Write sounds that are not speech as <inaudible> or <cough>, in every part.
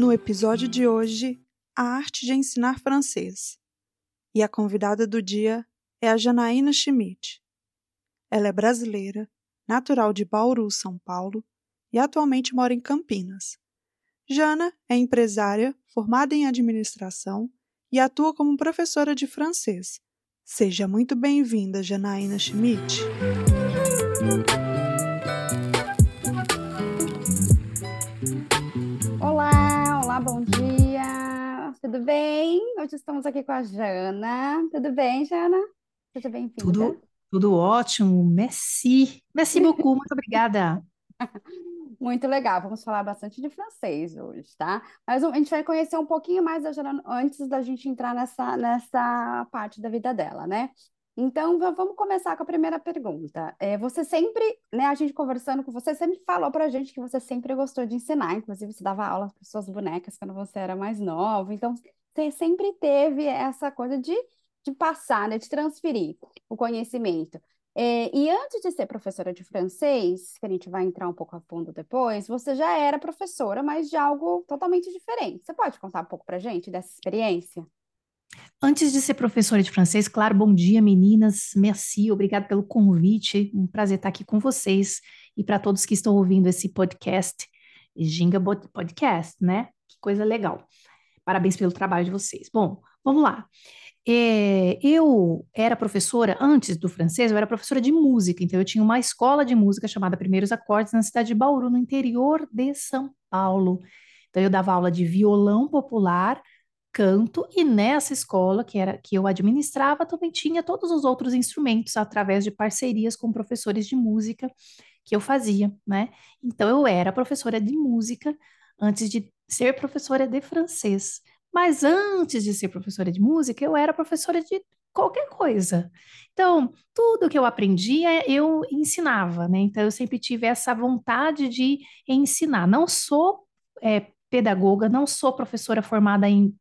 No episódio de hoje, a arte de ensinar francês. E a convidada do dia é a Janaína Schmidt. Ela é brasileira, natural de Bauru, São Paulo, e atualmente mora em Campinas. Jana é empresária, formada em administração e atua como professora de francês. Seja muito bem-vinda, Janaína Schmidt. Olá, bom dia. Tudo bem? Hoje estamos aqui com a Jana. Tudo bem, Jana? Seja bem-vinda. Tudo, tudo ótimo. Merci. Merci beaucoup. Muito obrigada. <laughs> Muito legal. Vamos falar bastante de francês hoje, tá? Mas a gente vai conhecer um pouquinho mais da Jana antes da gente entrar nessa, nessa parte da vida dela, né? Então, vamos começar com a primeira pergunta. É, você sempre, né, a gente conversando com você, sempre falou pra gente que você sempre gostou de ensinar, inclusive você dava aula para suas bonecas quando você era mais nova. Então, você sempre teve essa coisa de, de passar, né, de transferir o conhecimento. É, e antes de ser professora de francês, que a gente vai entrar um pouco a fundo depois, você já era professora, mas de algo totalmente diferente. Você pode contar um pouco pra gente dessa experiência? Antes de ser professora de francês, claro, bom dia, meninas. Merci, obrigada pelo convite. Um prazer estar aqui com vocês e para todos que estão ouvindo esse podcast, Ginga Podcast, né? Que coisa legal. Parabéns pelo trabalho de vocês. Bom, vamos lá. É, eu era professora, antes do francês, eu era professora de música, então eu tinha uma escola de música chamada Primeiros Acordes na cidade de Bauru, no interior de São Paulo. Então eu dava aula de violão popular canto e nessa escola que era que eu administrava também tinha todos os outros instrumentos através de parcerias com professores de música que eu fazia, né? Então eu era professora de música antes de ser professora de francês. Mas antes de ser professora de música, eu era professora de qualquer coisa. Então, tudo que eu aprendia, eu ensinava, né? Então, eu sempre tive essa vontade de ensinar. Não sou é, pedagoga, não sou professora formada em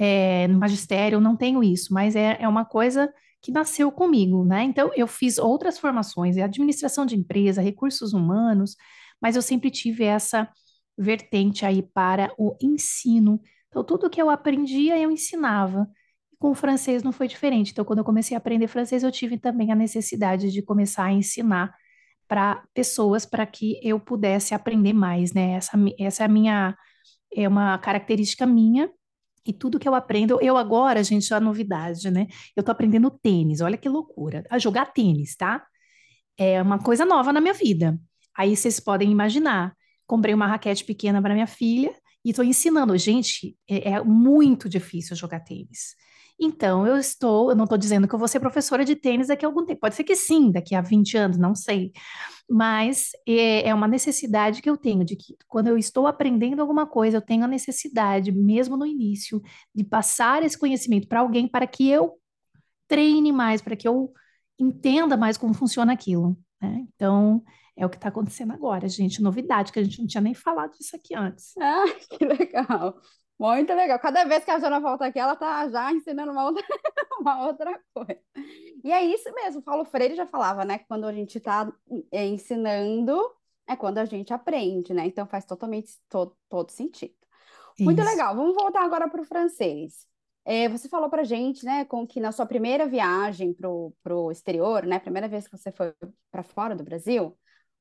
é, no magistério, não tenho isso, mas é, é uma coisa que nasceu comigo, né? Então, eu fiz outras formações, administração de empresa, recursos humanos, mas eu sempre tive essa vertente aí para o ensino. Então, tudo que eu aprendia, eu ensinava. Com o francês não foi diferente. Então, quando eu comecei a aprender francês, eu tive também a necessidade de começar a ensinar para pessoas para que eu pudesse aprender mais, né? Essa, essa é a minha, é uma característica minha e tudo que eu aprendo, eu agora, gente, a novidade, né? Eu tô aprendendo tênis, olha que loucura. A jogar tênis, tá? É uma coisa nova na minha vida. Aí vocês podem imaginar. Comprei uma raquete pequena para minha filha e estou ensinando. Gente, é, é muito difícil jogar tênis. Então, eu estou, eu não estou dizendo que eu vou ser professora de tênis daqui a algum tempo. Pode ser que sim, daqui a 20 anos, não sei. Mas é, é uma necessidade que eu tenho de que quando eu estou aprendendo alguma coisa, eu tenho a necessidade, mesmo no início, de passar esse conhecimento para alguém para que eu treine mais, para que eu entenda mais como funciona aquilo. Né? Então, é o que está acontecendo agora, gente. Novidade, que a gente não tinha nem falado disso aqui antes. Ah, <laughs> que legal. Muito legal. Cada vez que a Jana volta aqui, ela tá já ensinando uma outra, <laughs> uma outra coisa. E é isso mesmo. Paulo Freire já falava, né? Que quando a gente está é, ensinando, é quando a gente aprende, né? Então faz totalmente todo, todo sentido. Muito isso. legal. Vamos voltar agora para o francês. É, você falou para gente, né, com que na sua primeira viagem para o exterior, né, primeira vez que você foi para fora do Brasil,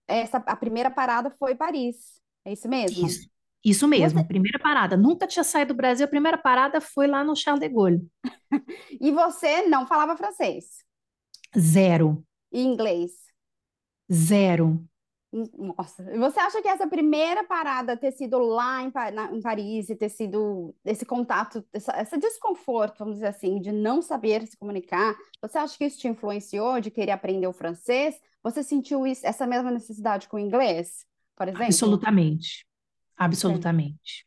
essa a primeira parada foi Paris. É isso mesmo? Isso. Isso mesmo, você... primeira parada. Nunca tinha saído do Brasil, a primeira parada foi lá no Charles de Gaulle. <laughs> e você não falava francês? Zero. E inglês? Zero. Nossa, você acha que essa primeira parada ter sido lá em, na, em Paris e ter sido esse contato, essa, esse desconforto, vamos dizer assim, de não saber se comunicar, você acha que isso te influenciou de querer aprender o francês? Você sentiu isso, essa mesma necessidade com o inglês, por exemplo? Absolutamente. Absolutamente.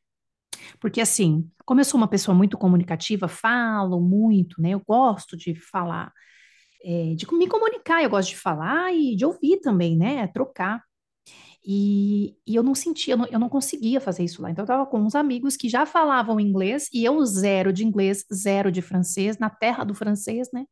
Porque assim, como eu sou uma pessoa muito comunicativa, falo muito, né? Eu gosto de falar, é, de me comunicar, eu gosto de falar e de ouvir também, né? Trocar. E, e eu não sentia, eu não, eu não conseguia fazer isso lá. Então, eu estava com uns amigos que já falavam inglês e eu zero de inglês, zero de francês, na terra do francês, né?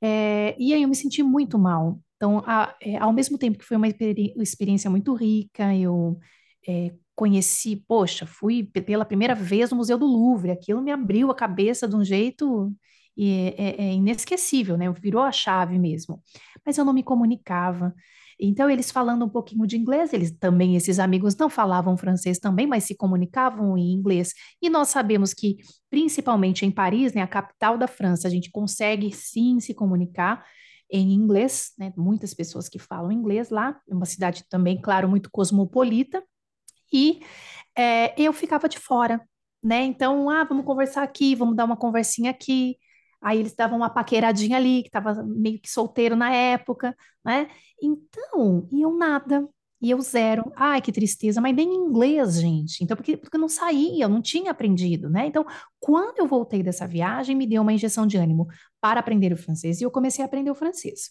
É, e aí eu me senti muito mal. Então, a, é, ao mesmo tempo que foi uma experiência muito rica, eu é, conheci, poxa, fui pela primeira vez no Museu do Louvre, aquilo me abriu a cabeça de um jeito é, é inesquecível, né? Virou a chave mesmo. Mas eu não me comunicava. Então, eles falando um pouquinho de inglês, eles também, esses amigos não falavam francês também, mas se comunicavam em inglês. E nós sabemos que, principalmente em Paris, né, a capital da França, a gente consegue sim se comunicar em inglês, né? Muitas pessoas que falam inglês lá, é uma cidade também, claro, muito cosmopolita. E é, eu ficava de fora, né? Então, ah, vamos conversar aqui, vamos dar uma conversinha aqui. Aí eles davam uma paqueradinha ali, que estava meio que solteiro na época, né? Então, e eu nada, e eu zero. Ai, que tristeza, mas nem inglês, gente. Então, porque, porque eu não saía, eu não tinha aprendido, né? Então, quando eu voltei dessa viagem, me deu uma injeção de ânimo para aprender o francês, e eu comecei a aprender o francês.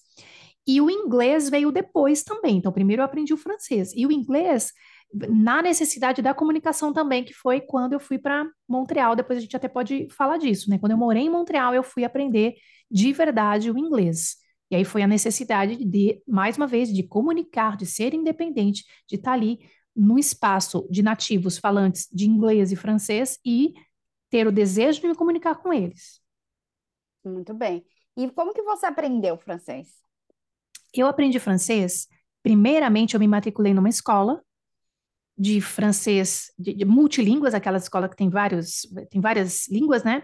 E o inglês veio depois também. Então, primeiro eu aprendi o francês. E o inglês na necessidade da comunicação também, que foi quando eu fui para Montreal. Depois a gente até pode falar disso, né? Quando eu morei em Montreal, eu fui aprender de verdade o inglês. E aí foi a necessidade de, mais uma vez, de comunicar, de ser independente, de estar ali no espaço de nativos falantes de inglês e francês e ter o desejo de me comunicar com eles. Muito bem. E como que você aprendeu francês? Eu aprendi francês, primeiramente eu me matriculei numa escola de francês, de, de multilínguas, aquela escola que tem, vários, tem várias línguas, né?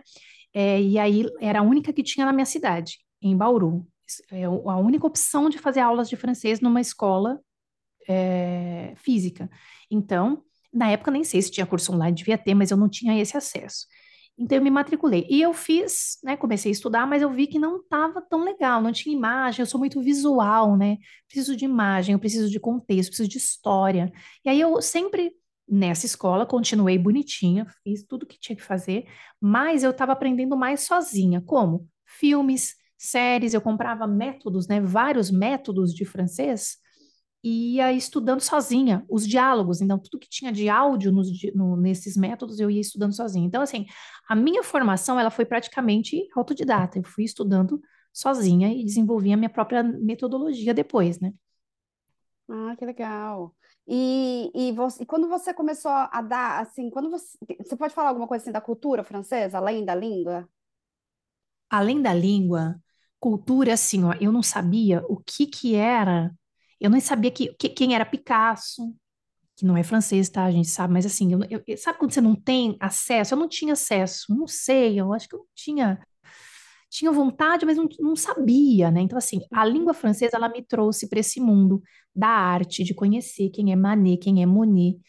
É, e aí era a única que tinha na minha cidade, em Bauru. É a única opção de fazer aulas de francês numa escola é, física. Então, na época nem sei se tinha curso online, devia ter, mas eu não tinha esse acesso. Então eu me matriculei. E eu fiz, né, comecei a estudar, mas eu vi que não estava tão legal, não tinha imagem, eu sou muito visual, né? Preciso de imagem, eu preciso de contexto, preciso de história. E aí eu sempre nessa escola continuei bonitinha, fiz tudo que tinha que fazer, mas eu estava aprendendo mais sozinha. Como? Filmes, séries, eu comprava métodos, né, vários métodos de francês e ia estudando sozinha os diálogos. Então, tudo que tinha de áudio nos, no, nesses métodos eu ia estudando sozinha. Então, assim, a minha formação ela foi praticamente autodidata. Eu fui estudando sozinha e desenvolvi a minha própria metodologia depois, né? Ah, que legal. E, e, você, e quando você começou a dar, assim, quando você, você pode falar alguma coisa assim da cultura francesa, além da língua? Além da língua, cultura, assim, ó, eu não sabia o que que era eu nem sabia que, que, quem era Picasso, que não é francês, tá? A gente sabe, mas assim, eu, eu, sabe quando você não tem acesso? Eu não tinha acesso, não sei, eu acho que eu não tinha. Tinha vontade, mas não, não sabia, né? Então, assim, a língua francesa, ela me trouxe para esse mundo da arte, de conhecer quem é Manet, quem é Monet,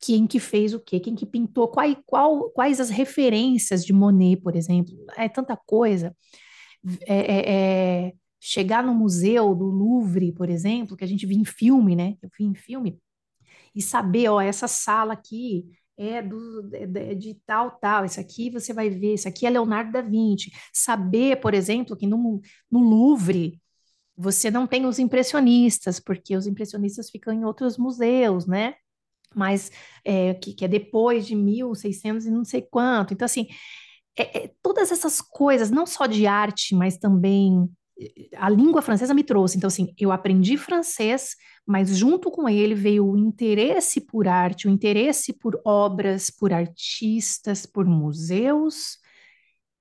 quem que fez o quê, quem que pintou, qual, qual, quais as referências de Monet, por exemplo. É tanta coisa. É, é, é chegar no museu do Louvre, por exemplo, que a gente viu em filme, né? Eu vi em filme, e saber, ó, essa sala aqui é do, de, de tal, tal, isso aqui você vai ver, isso aqui é Leonardo da Vinci. Saber, por exemplo, que no, no Louvre você não tem os impressionistas, porque os impressionistas ficam em outros museus, né? Mas é, que, que é depois de 1600 e não sei quanto. Então, assim, é, é, todas essas coisas, não só de arte, mas também a língua francesa me trouxe. Então, assim, eu aprendi francês, mas junto com ele veio o interesse por arte, o interesse por obras, por artistas, por museus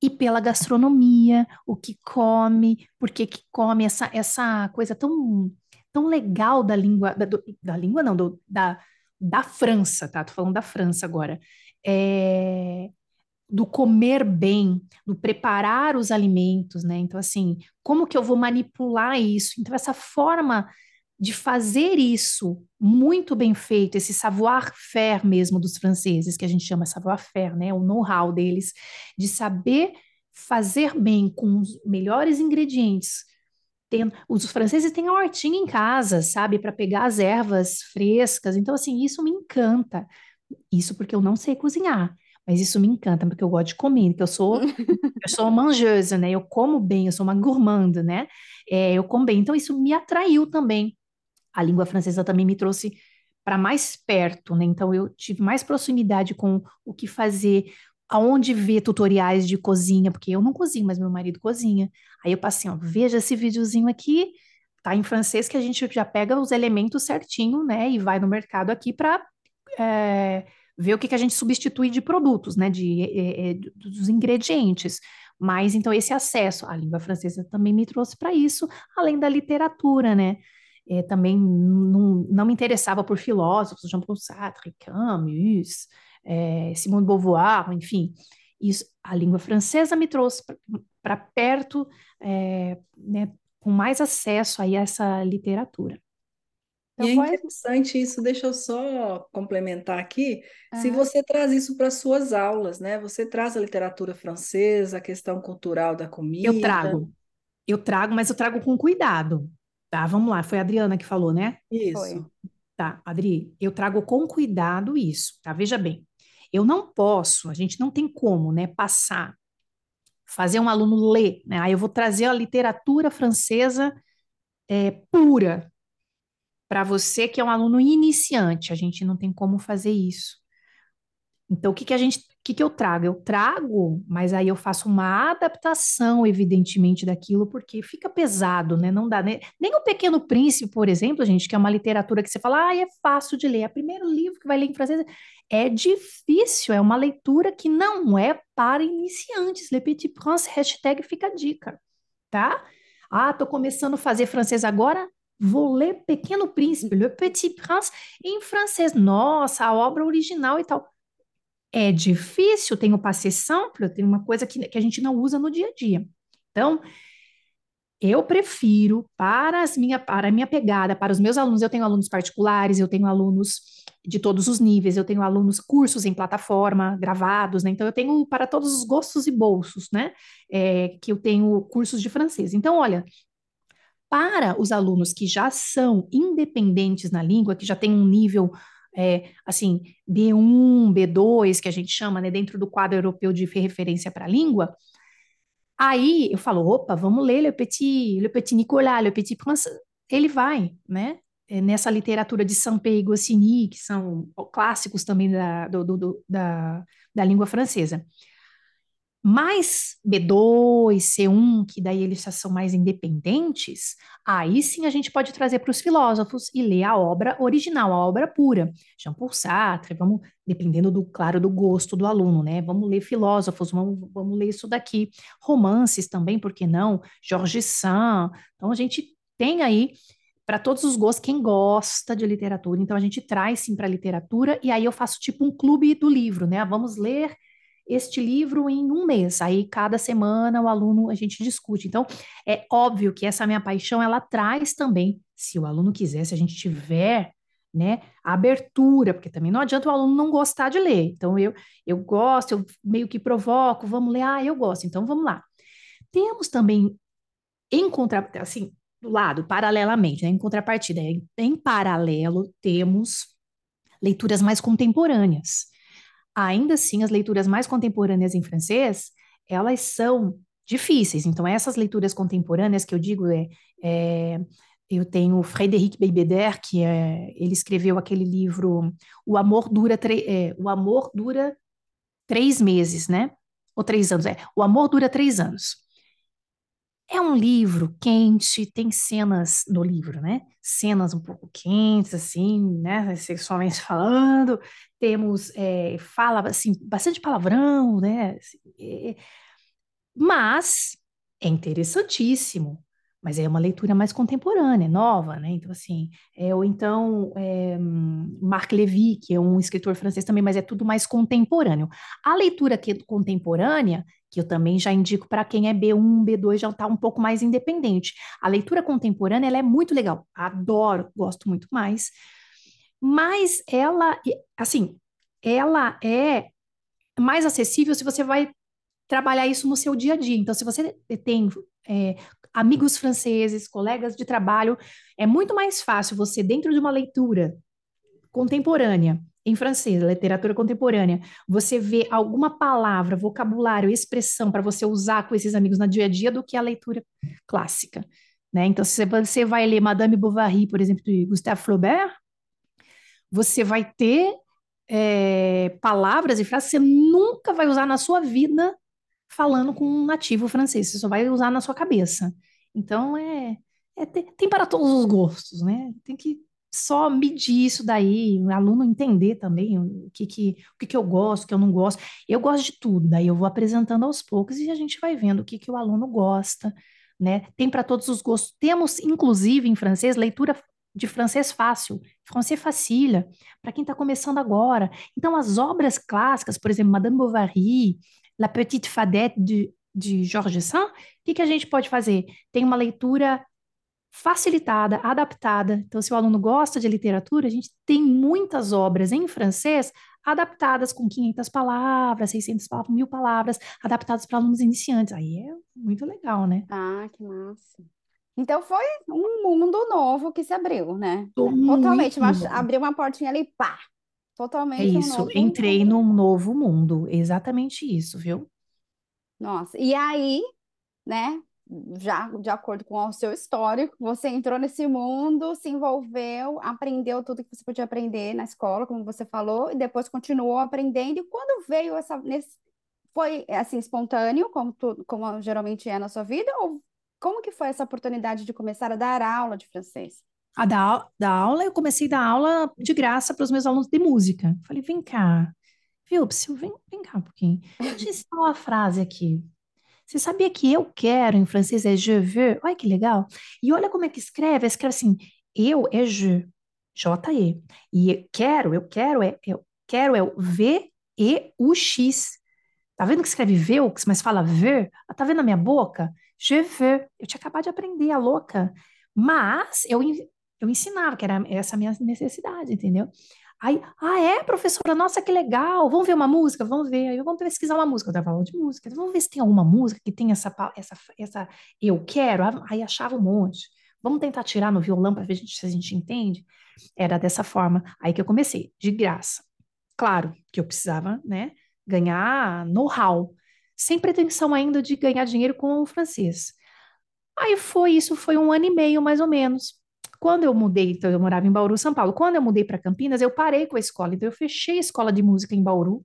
e pela gastronomia, o que come, porque que come essa, essa coisa tão, tão legal da língua, da, do, da língua não, do, da, da França, tá? Tô falando da França agora. É, do comer bem, do preparar os alimentos, né? Então, assim, como que eu vou manipular isso? Então, essa forma de fazer isso muito bem feito, esse savoir-faire mesmo dos franceses, que a gente chama savoir-faire, né? O know-how deles, de saber fazer bem com os melhores ingredientes. Tem, os franceses têm a hortinha em casa, sabe, para pegar as ervas frescas. Então, assim, isso me encanta. Isso porque eu não sei cozinhar mas isso me encanta, porque eu gosto de comer, que eu sou, eu sou manjeuse, né? Eu como bem, eu sou uma gourmande, né? É, eu como bem. Então, isso me atraiu também. A língua francesa também me trouxe para mais perto, né? Então, eu tive mais proximidade com o que fazer, aonde ver tutoriais de cozinha, porque eu não cozinho, mas meu marido cozinha. Aí eu passei, ó, veja esse videozinho aqui, tá em francês que a gente já pega os elementos certinho, né? E vai no mercado aqui para é, ver o que, que a gente substitui de produtos, né? De, é, é, dos ingredientes. Mas então esse acesso à língua francesa também me trouxe para isso, além da literatura, né? É, também não, não me interessava por filósofos, Jean-Paul Sartre, Camus, é, Simone de Beauvoir, enfim. Isso, a língua francesa me trouxe para perto, é, né, com mais acesso aí a essa literatura. Então, e é interessante isso, deixa eu só complementar aqui, uhum. se você traz isso para suas aulas, né? Você traz a literatura francesa, a questão cultural da comida. Eu trago, eu trago, mas eu trago com cuidado, tá? Vamos lá, foi a Adriana que falou, né? Isso. Foi. Tá, Adri, eu trago com cuidado isso, tá? Veja bem, eu não posso, a gente não tem como, né, passar, fazer um aluno ler, né? Aí eu vou trazer a literatura francesa é, pura para você que é um aluno iniciante. A gente não tem como fazer isso. Então, o que, que a gente, o que, que eu trago? Eu trago, mas aí eu faço uma adaptação, evidentemente, daquilo, porque fica pesado, né? Não dá nem, nem o Pequeno Príncipe, por exemplo, gente, que é uma literatura que você fala, ah, é fácil de ler. É o primeiro livro que vai ler em francês. É difícil, é uma leitura que não é para iniciantes. Le Petit Prince, hashtag fica a dica, tá? Ah, tô começando a fazer francês agora, vou ler Pequeno Príncipe, Le Petit Prince, em francês. Nossa, a obra original e tal. É difícil, tem o passé simple, tem uma coisa que, que a gente não usa no dia a dia. Então, eu prefiro para, as minha, para a minha pegada, para os meus alunos, eu tenho alunos particulares, eu tenho alunos de todos os níveis, eu tenho alunos cursos em plataforma, gravados, né? Então, eu tenho para todos os gostos e bolsos, né? É, que eu tenho cursos de francês. Então, olha, para os alunos que já são independentes na língua, que já têm um nível é, assim, B1, B2, que a gente chama, né, dentro do quadro europeu de referência para a língua, aí eu falo, opa, vamos ler Le Petit, Le Petit Nicolas, Le Petit Prince, ele vai, né, é, nessa literatura de Saint-Péry e Goscinny, que são clássicos também da, do, do, da, da língua francesa mais B2, C1, que daí eles já são mais independentes, aí sim a gente pode trazer para os filósofos e ler a obra original, a obra pura. Jean-Paul Sartre, vamos, dependendo do, claro, do gosto do aluno, né? Vamos ler filósofos, vamos, vamos ler isso daqui. Romances também, por que não? Georges Sand. Então a gente tem aí para todos os gostos, quem gosta de literatura. Então a gente traz sim para a literatura e aí eu faço tipo um clube do livro, né? Vamos ler este livro em um mês. Aí, cada semana, o aluno, a gente discute. Então, é óbvio que essa minha paixão, ela traz também, se o aluno quiser, se a gente tiver, né, abertura, porque também não adianta o aluno não gostar de ler. Então, eu, eu gosto, eu meio que provoco, vamos ler, ah, eu gosto, então vamos lá. Temos também, em contra, assim, do lado, paralelamente, né, em contrapartida, em, em paralelo, temos leituras mais contemporâneas ainda assim, as leituras mais contemporâneas em francês, elas são difíceis. Então, essas leituras contemporâneas que eu digo é, é eu tenho Frédéric Beigbeder, que é, ele escreveu aquele livro O Amor Dura é, O Amor Dura três meses, né? Ou três anos, é. O Amor Dura três anos. É um livro quente, tem cenas no livro, né? Cenas um pouco quentes, assim, né? Sexualmente <laughs> falando. Temos, é, fala, assim, bastante palavrão, né? É, mas é interessantíssimo mas é uma leitura mais contemporânea, nova, né? Então, assim, é, ou então é, Marc Levy, que é um escritor francês também, mas é tudo mais contemporâneo. A leitura que, contemporânea, que eu também já indico para quem é B1, B2, já está um pouco mais independente. A leitura contemporânea, ela é muito legal, adoro, gosto muito mais, mas ela, assim, ela é mais acessível se você vai trabalhar isso no seu dia a dia. Então, se você tem é, amigos franceses, colegas de trabalho, é muito mais fácil você, dentro de uma leitura contemporânea, em francês, literatura contemporânea, você vê alguma palavra, vocabulário, expressão para você usar com esses amigos no dia a dia do que a leitura clássica, né? Então, se você vai ler Madame Bovary, por exemplo, de Gustave Flaubert, você vai ter é, palavras e frases que você nunca vai usar na sua vida falando com um nativo francês, você só vai usar na sua cabeça. Então, é, é tem, tem para todos os gostos, né? Tem que só medir isso daí, o aluno entender também o que, que, o que, que eu gosto, o que eu não gosto. Eu gosto de tudo, daí eu vou apresentando aos poucos e a gente vai vendo o que, que o aluno gosta, né? Tem para todos os gostos. Temos, inclusive, em francês, leitura de francês fácil, francês facile, para quem está começando agora. Então, as obras clássicas, por exemplo, Madame Bovary, La Petite Fadette de, de Georges Sand, o que, que a gente pode fazer? Tem uma leitura facilitada, adaptada. Então, se o aluno gosta de literatura, a gente tem muitas obras em francês adaptadas com 500 palavras, 600 palavras, mil palavras, adaptadas para alunos iniciantes. Aí é muito legal, né? Ah, que massa. Então foi um mundo novo que se abriu, né? Totalmente, mas abriu uma portinha ali, pá! É Totalmente um isso, entrei mundo. num novo mundo, exatamente isso, viu? Nossa, e aí, né? Já de acordo com o seu histórico, você entrou nesse mundo, se envolveu, aprendeu tudo que você podia aprender na escola, como você falou, e depois continuou aprendendo. E quando veio essa, nesse, foi assim espontâneo, como tu, como geralmente é na sua vida, ou como que foi essa oportunidade de começar a dar aula de francês? A da, da aula, eu comecei a dar aula de graça para os meus alunos de música. Falei, vem cá, viu, Psyu, vem, vem cá um pouquinho. Deixa eu ensinar uma frase aqui. Você sabia que eu quero em francês é je veux? Olha que legal. E olha como é que escreve. Escreve assim, eu é je, J-E. E quero, eu quero é, eu quero é o V-E-U-X. Tá vendo que escreve Veux, mas fala ver? Tá vendo a minha boca? Je veux. Eu tinha acabado de aprender, a louca. Mas eu, eu ensinava, que era essa minha necessidade, entendeu? Aí, ah, é, professora? Nossa, que legal. Vamos ver uma música? Vamos ver. Aí, vamos pesquisar uma música. Eu dava aula de música. Vamos ver se tem alguma música que tem essa, essa, essa eu quero. Aí achava um monte. Vamos tentar tirar no violão para ver se a gente entende. Era dessa forma. Aí que eu comecei, de graça. Claro que eu precisava, né, ganhar know-how, sem pretensão ainda de ganhar dinheiro com o francês. Aí foi isso, foi um ano e meio mais ou menos. Quando eu mudei, então eu morava em Bauru, São Paulo. Quando eu mudei para Campinas, eu parei com a escola. Então eu fechei a escola de música em Bauru,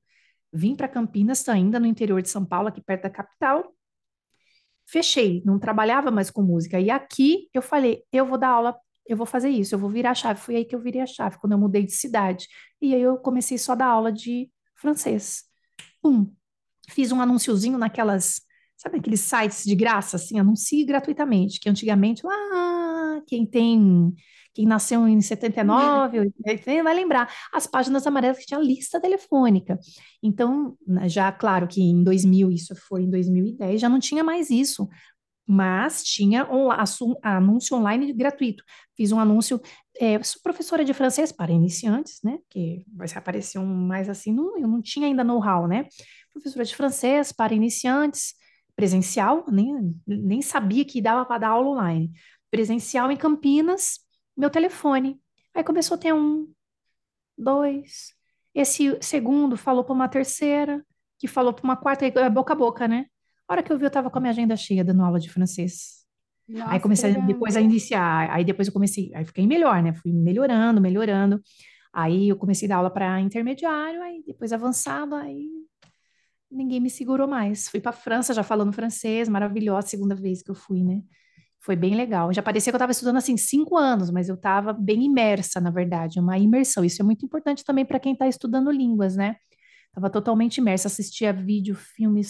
vim para Campinas, ainda no interior de São Paulo, aqui perto da capital. Fechei, não trabalhava mais com música. E aqui eu falei, eu vou dar aula, eu vou fazer isso, eu vou virar a chave. Foi aí que eu virei a chave, quando eu mudei de cidade. E aí eu comecei só a dar aula de francês. Fiz um anunciozinho naquelas, sabe aqueles sites de graça, assim, anuncie gratuitamente, que antigamente, lá, quem tem, quem nasceu em 79, 80, vai lembrar, as páginas amarelas que tinha lista telefônica. Então, né, já, claro que em 2000, isso foi em 2010, já não tinha mais isso, mas tinha um anúncio online gratuito. Fiz um anúncio, é, sou professora de francês para iniciantes, né? Que vai aparecer um mais assim, não, eu não tinha ainda know-how, né? Professora de francês para iniciantes, presencial, nem, nem sabia que dava para dar aula online. Presencial em Campinas, meu telefone. Aí começou a ter um, dois. Esse segundo falou para uma terceira, que falou para uma quarta, é boca a boca, né? A hora que eu vi, eu estava com a minha agenda cheia dando aula de francês. Aí Nossa, que comecei depois a iniciar, aí depois eu comecei, aí fiquei melhor, né? Fui melhorando, melhorando. Aí eu comecei a dar aula para intermediário, aí depois avançado, aí ninguém me segurou mais. Fui para França já falando francês, maravilhosa, segunda vez que eu fui, né? Foi bem legal. Já parecia que eu estava estudando assim cinco anos, mas eu estava bem imersa, na verdade, uma imersão. Isso é muito importante também para quem está estudando línguas, né? Estava totalmente imersa, assistia vídeo, filme,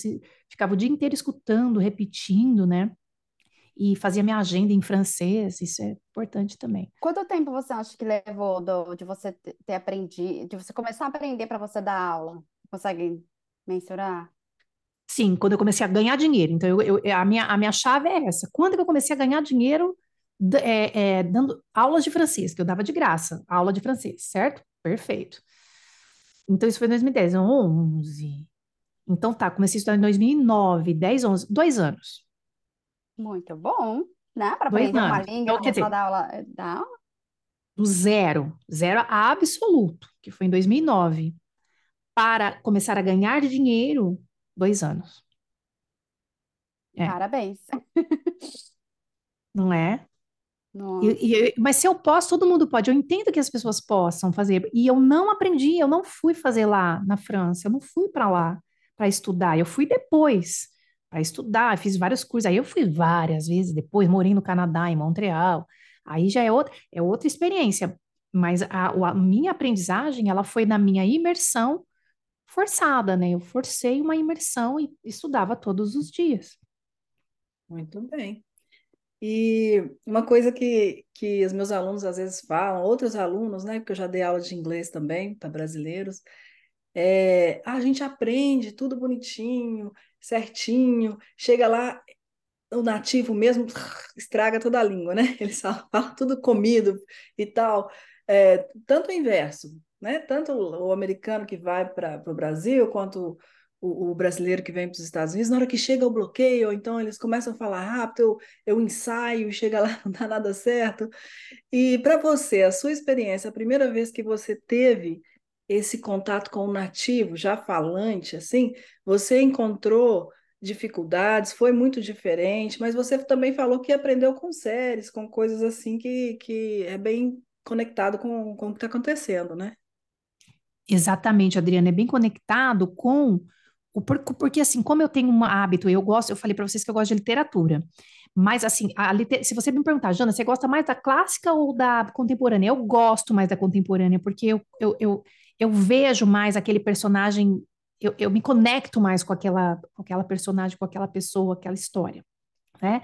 ficava o dia inteiro escutando, repetindo, né? E fazia minha agenda em francês, isso é importante também. Quanto tempo você acha que levou do- de você te- ter aprendido, de você começar a aprender para você dar aula? Consegue mensurar? Sim, quando eu comecei a ganhar dinheiro. Então, eu, eu- a minha, a minha chave é essa. Quando que eu comecei a ganhar dinheiro é, é, dando aulas de francês, que eu dava de graça, aula de francês, certo? Perfeito. Então, isso foi em 2010, 11. Então, tá, comecei a estudar em 2009, 10, 11, dois anos. Muito bom, né? Para aprender uma língua, Então, quer dizer, dar aula, dar aula. do zero, zero absoluto, que foi em 2009, para começar a ganhar dinheiro, dois anos. É. Parabéns. Não é? E, e, mas se eu posso, todo mundo pode. Eu entendo que as pessoas possam fazer. E eu não aprendi, eu não fui fazer lá na França, eu não fui para lá para estudar. Eu fui depois para estudar, fiz vários cursos. Aí eu fui várias vezes depois, morei no Canadá, em Montreal. Aí já é outra, é outra experiência. Mas a, a minha aprendizagem, ela foi na minha imersão forçada, né? Eu forcei uma imersão e estudava todos os dias. Muito bem. E uma coisa que, que os meus alunos às vezes falam, outros alunos, né, porque eu já dei aula de inglês também para brasileiros, é, ah, a gente aprende tudo bonitinho, certinho, chega lá, o nativo mesmo <laughs> estraga toda a língua, né? <laughs> Eles falam, falam tudo comido e tal. É, tanto o inverso, né? Tanto o americano que vai para o Brasil, quanto o, o, brasileiro que vem para os Estados Unidos, na hora que chega o bloqueio, então eles começam a falar rápido, eu, eu ensaio, chega lá, <laughs> não dá nada certo. E para você, a sua experiência, a primeira vez que você teve esse contato com o nativo, já falante, assim, você encontrou dificuldades, foi muito diferente, mas você também falou que aprendeu com séries, com coisas assim que, que é bem conectado com, com o que está acontecendo, né? Exatamente, Adriana, é bem conectado com o porque assim, como eu tenho um hábito, eu gosto, eu falei para vocês que eu gosto de literatura. Mas assim, liter, se você me perguntar, Jana, você gosta mais da clássica ou da contemporânea? Eu gosto mais da contemporânea, porque eu, eu, eu, eu vejo mais aquele personagem, eu, eu me conecto mais com aquela, com aquela personagem, com aquela pessoa, aquela história, né?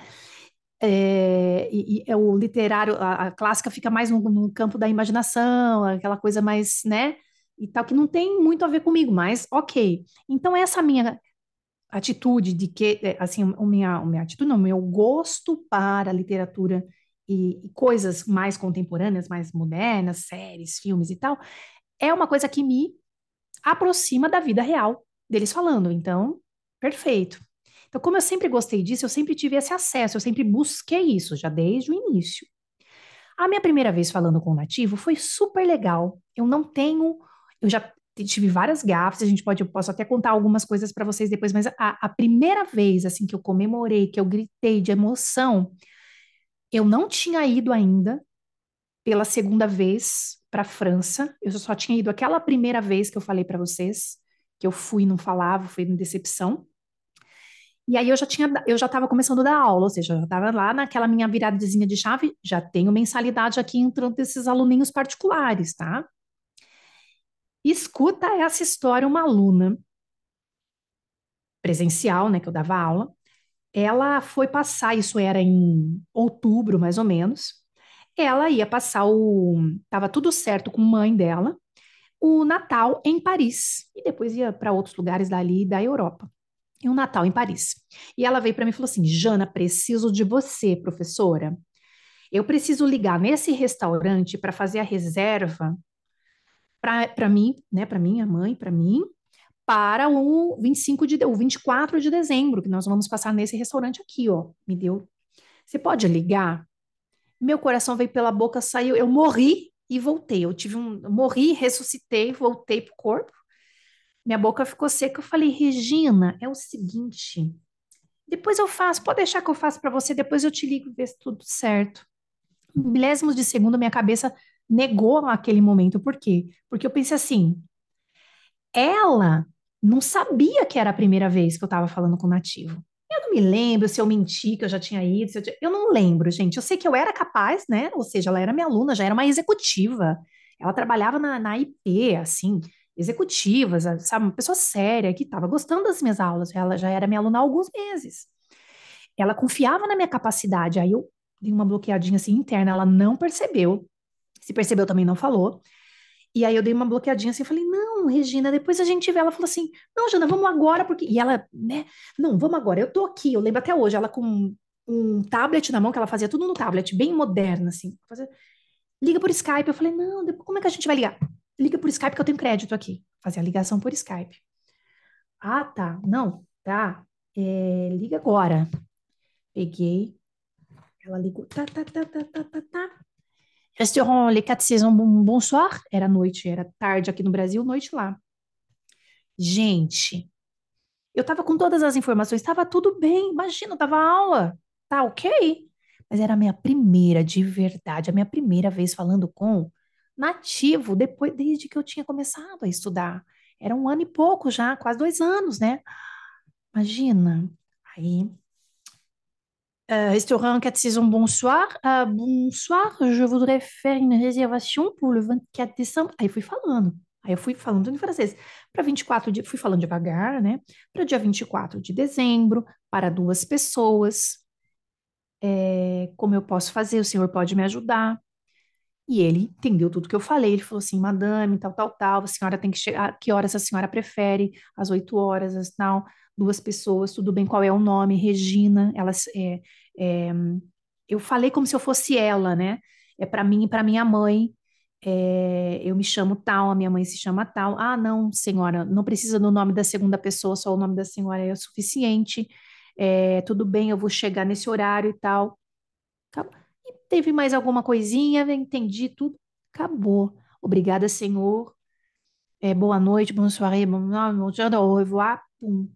É, e, e, é o literário, a, a clássica fica mais no, no, campo da imaginação, aquela coisa mais, né? E tal, que não tem muito a ver comigo, mas ok. Então, essa minha atitude de que, é, assim, o minha, o minha atitude, não, meu gosto para literatura e, e coisas mais contemporâneas, mais modernas, séries, filmes e tal, é uma coisa que me aproxima da vida real deles falando. Então, perfeito. Então, como eu sempre gostei disso, eu sempre tive esse acesso, eu sempre busquei isso, já desde o início. A minha primeira vez falando com o nativo foi super legal. Eu não tenho, eu já tive várias gafes, a gente pode, eu posso até contar algumas coisas para vocês depois, mas a, a, primeira vez assim que eu comemorei, que eu gritei de emoção, eu não tinha ido ainda pela segunda vez para a França. Eu só tinha ido aquela primeira vez que eu falei para vocês, que eu fui e não falava, foi em decepção. E aí eu já tinha, eu já estava começando a dar aula, ou seja, eu já estava lá naquela minha viradazinha de chave, já tenho mensalidade aqui entrando desses aluninhos particulares, tá? Escuta essa história, uma aluna presencial, né, que eu dava aula, ela foi passar, isso era em outubro, mais ou menos, ela ia passar o. Estava tudo certo com a mãe dela, o Natal em Paris. E depois ia para outros lugares dali da Europa. E um Natal em Paris. E ela veio para mim e falou assim: Jana, preciso de você, professora. Eu preciso ligar nesse restaurante para fazer a reserva para mim, né, para minha mãe, para mim, para o 25 de o 24 de dezembro, que nós vamos passar nesse restaurante aqui, ó. Me deu. Você pode ligar? Meu coração veio pela boca, saiu, eu morri e voltei. Eu tive um, morri, ressuscitei, voltei pro corpo. Minha boca ficou seca. Eu falei, Regina, é o seguinte. Depois eu faço, pode deixar que eu faça para você, depois eu te ligo e ver se tudo certo. Milésimos de segundo, minha cabeça negou aquele momento. Por quê? Porque eu pensei assim: ela não sabia que era a primeira vez que eu estava falando com o nativo. Eu não me lembro se eu menti, que eu já tinha ido. Eu, tinha... eu, não lembro, gente. Eu sei que eu era capaz, né? Ou seja, ela era minha aluna, já era uma executiva. Ela trabalhava na, na IP, assim, executiva, sabe? Uma pessoa séria que estava gostando das minhas aulas. Ela já era minha aluna há alguns meses. Ela confiava na minha capacidade. Aí eu dei uma bloqueadinha assim interna. Ela não percebeu. Se percebeu, também não falou. E aí eu dei uma bloqueadinha assim, eu falei, não, Regina, depois a gente vê. Ela falou assim, não, Jana, vamos agora, porque... E ela, né, não, vamos agora, eu tô aqui, eu lembro até hoje, ela com um tablet na mão, que ela fazia tudo no tablet, bem moderna, assim. Fazia... Liga por Skype. Eu falei, não, depois, como é que a gente vai ligar? Liga por Skype que eu tenho crédito aqui. Fazia a ligação por Skype. Ah, tá, não, tá, é, liga agora. Peguei, ela ligou, tá, tá, tá, tá, tá, tá, tá. Restaurant Les Quatre Saisons Bonsoir, era noite, era tarde aqui no Brasil, noite lá. Gente, eu estava com todas as informações, estava tudo bem, imagina, tava aula, tá ok. Mas era a minha primeira, de verdade, a minha primeira vez falando com nativo, depois, desde que eu tinha começado a estudar. Era um ano e pouco já, quase dois anos, né? Imagina. Aí, euh, restaurant 4 saisons, bonsoir. Uh, bonsoir, je voudrais faire une réservation pour le 24 décembre. Aí fui falando. Aí eu fui falando em francês. Para 24 de, fui falando devagar, né? Para dia 24 de dezembro, para duas pessoas. É, como eu posso fazer? O senhor pode me ajudar? E ele entendeu tudo que eu falei. Ele falou assim, madame, tal, tal, tal, a senhora tem que chegar, que horas a senhora prefere? Às oito horas, as tal, duas pessoas, tudo bem, qual é o nome? Regina, elas, é, é, eu falei como se eu fosse ela, né? É para mim e para minha mãe. É, eu me chamo tal, a minha mãe se chama tal. Ah, não, senhora, não precisa do nome da segunda pessoa, só o nome da senhora é o suficiente. É, tudo bem, eu vou chegar nesse horário e tal. E teve mais alguma coisinha, entendi tudo, acabou. Obrigada, senhor. É, boa noite, boa soirée, bom, dia, au revoir. Pum.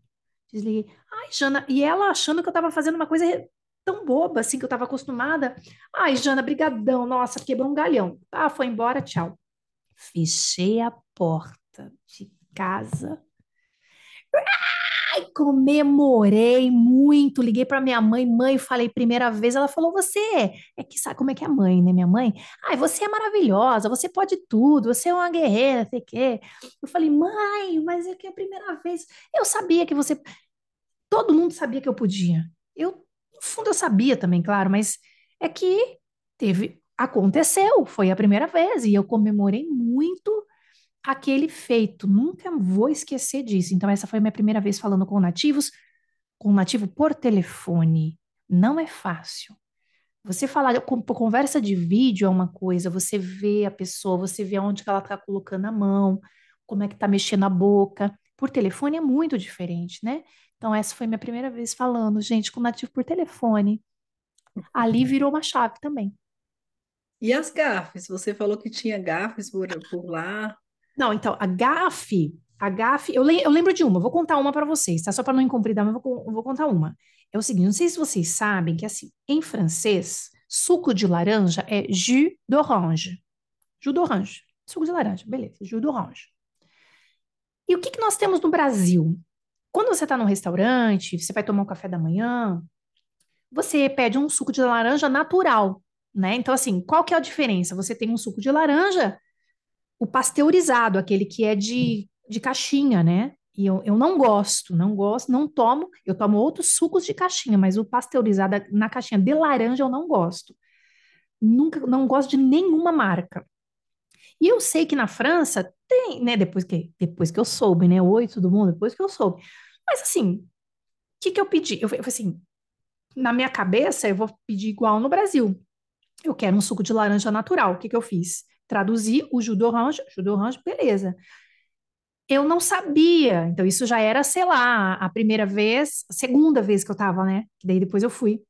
Desliguei. Ai, Jana, e ela achando que eu estava fazendo uma coisa tão boba, assim, que eu estava acostumada. Ai, Jana, brigadão, nossa, quebrou um galhão. Ah, foi embora, tchau. Fechei a porta de casa. Ai, comemorei muito, liguei para minha mãe, mãe, falei primeira vez, ela falou, você é que sabe como é que é a mãe, né, minha mãe? Ai, você é maravilhosa, você pode tudo, você é uma guerreira, sei que. Eu falei, mãe, mas é que é a primeira vez, eu sabia que você, todo mundo sabia que eu podia, eu, no fundo eu sabia também, claro, mas é que teve, aconteceu, foi a primeira vez, e eu comemorei muito, aquele feito. Nunca vou esquecer disso. Então, essa foi a minha primeira vez falando com nativos, com nativo por telefone. Não é fácil. Você falar, conversa de vídeo é uma coisa, você vê a pessoa, você vê onde que ela está colocando a mão, como é que está mexendo a boca. Por telefone é muito diferente, né? Então, essa foi minha primeira vez falando, gente, com nativo por telefone. Ali virou uma chave também. E as gafes? Você falou que tinha gafes por, por lá. Não, então, a gafe, a gafe, eu, le eu lembro de uma, vou contar uma para vocês, tá? Só para não incompridar, mas eu vou, vou contar uma. É o seguinte, não sei se vocês sabem que, assim, em francês, suco de laranja é jus d'orange. Jus d'orange. Suco de laranja, beleza, jus d'orange. E o que, que nós temos no Brasil? Quando você está num restaurante, você vai tomar um café da manhã, você pede um suco de laranja natural, né? Então, assim, qual que é a diferença? Você tem um suco de laranja o pasteurizado, aquele que é de, de caixinha, né? E eu, eu não gosto, não gosto, não tomo. Eu tomo outros sucos de caixinha, mas o pasteurizado na caixinha de laranja eu não gosto. Nunca, não gosto de nenhuma marca. E eu sei que na França tem, né? Depois que, depois que eu soube, né? Oi, todo mundo, depois que eu soube. Mas assim, o que, que eu pedi? Eu falei assim, na minha cabeça, eu vou pedir igual no Brasil. Eu quero um suco de laranja natural. O que, que eu fiz? Traduzi o jus d'orange, jus d'orange, beleza. Eu não sabia, então isso já era, sei lá, a primeira vez, a segunda vez que eu tava, né? Daí depois eu fui.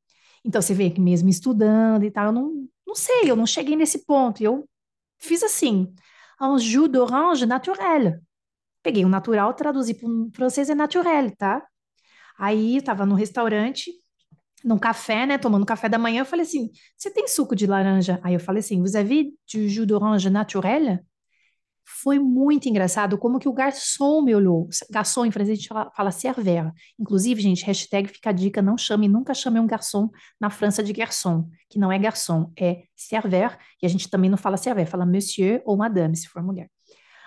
Então você vê que mesmo estudando e tal, eu não, não sei, eu não cheguei nesse ponto. E eu fiz assim, um jus d'orange naturel. Peguei o natural, traduzi para o francês é naturel, tá? Aí eu tava no restaurante, num café, né, tomando café da manhã, eu falei assim, você tem suco de laranja? Aí eu falei assim, vous avez du jus d'orange naturel? Foi muito engraçado como que o garçom me olhou. Garçom em francês a gente fala, fala serveur. Inclusive, gente, hashtag fica a dica, não chame, nunca chame um garçom na França de garçom, que não é garçom, é serveur, e a gente também não fala serveur, fala monsieur ou madame, se for mulher.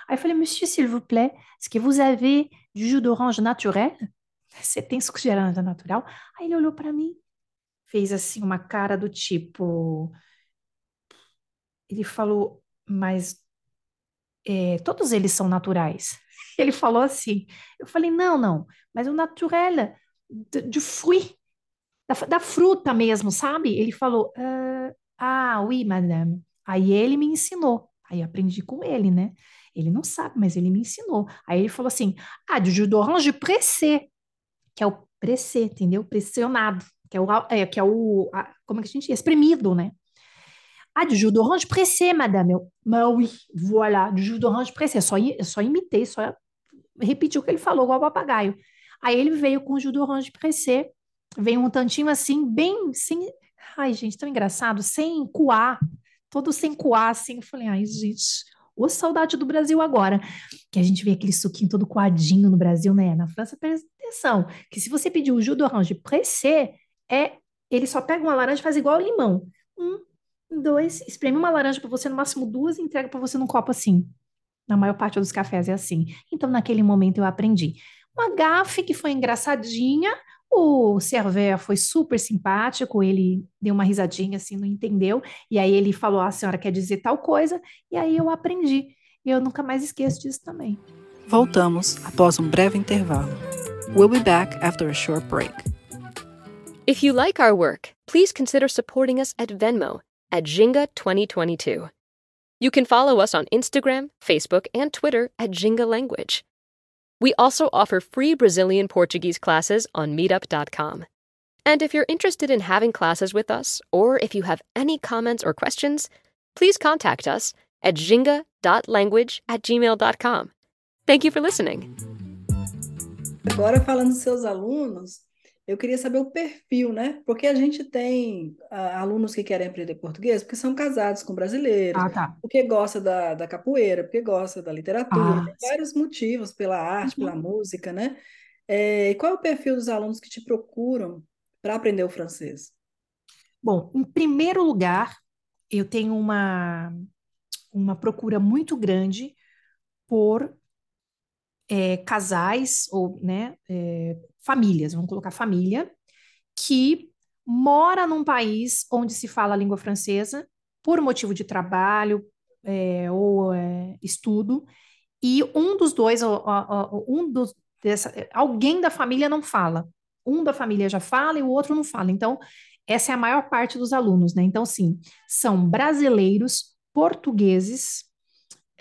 Aí eu falei, monsieur, s'il vous plaît, est-ce que vous avez du jus d'orange naturel? Você tem suco de laranja natural? Aí ele olhou para mim, fez assim uma cara do tipo. Ele falou, mas é, todos eles são naturais. <laughs> Ele falou assim. Eu falei, não, não, mas o naturel de, de fruit, da, da, fruta mesmo, sabe? Ele falou, ah, ah, oui, madame. Aí ele me ensinou. Aí aprendi com ele, né? Ele não sabe, mas ele me ensinou. Aí ele falou assim: ah, de jus d'orange pressé, que é o pressé, entendeu? Pressionado que é o, é, que é o a, como é que a gente espremido, né? Ah, du jus d'orange pressé, madame. Mas oui, voilà, du jus d'orange pressé. Só, só imitei, só repeti o que ele falou, igual papagaio. Aí ele veio com o jus d'orange pressé, veio um tantinho assim, bem, sem... Ai, gente, tão engraçado, sem coar, todo sem coar, assim. Eu falei, ai, gente, ô saudade do Brasil agora. Que a gente vê aquele suquinho todo coadinho no Brasil, né? Na França, presta atenção, que se você pedir o jus d'orange pressé, é, ele só pega uma laranja e faz igual ao limão. Um, dois, espreme uma laranja para você, no máximo duas, e entrega para você num copo assim. Na maior parte dos cafés é assim. Então, naquele momento, eu aprendi. Uma gafe que foi engraçadinha, o server foi super simpático, ele deu uma risadinha assim, não entendeu, e aí ele falou: ah, a senhora quer dizer tal coisa, e aí eu aprendi. E eu nunca mais esqueço disso também. Voltamos após um breve intervalo. We'll be back after a short break. If you like our work, please consider supporting us at Venmo at Jinga 2022. You can follow us on Instagram, Facebook, and Twitter at Jinga Language. We also offer free Brazilian Portuguese classes on meetup.com. And if you're interested in having classes with us, or if you have any comments or questions, please contact us at jinga.language at gmail.com. Thank you for listening. Agora, falando seus alunos, Eu queria saber o perfil, né? Porque a gente tem ah, alunos que querem aprender português porque são casados com brasileiros, Ah, tá. porque gosta da, da capoeira, porque gosta da literatura, Ah, vários motivos pela arte, pela uhum. música, né? É, e qual é o perfil dos alunos que te procuram para aprender o francês? Bom, em primeiro lugar, eu tenho uma, uma procura muito grande por é, casais ou né, é, famílias, vamos colocar família, que mora num país onde se fala a língua francesa por motivo de trabalho é, ou é, estudo, e um dos dois, um dos, dessa, alguém da família não fala. Um da família já fala e o outro não fala. Então, essa é a maior parte dos alunos, né? Então, sim, são brasileiros, portugueses,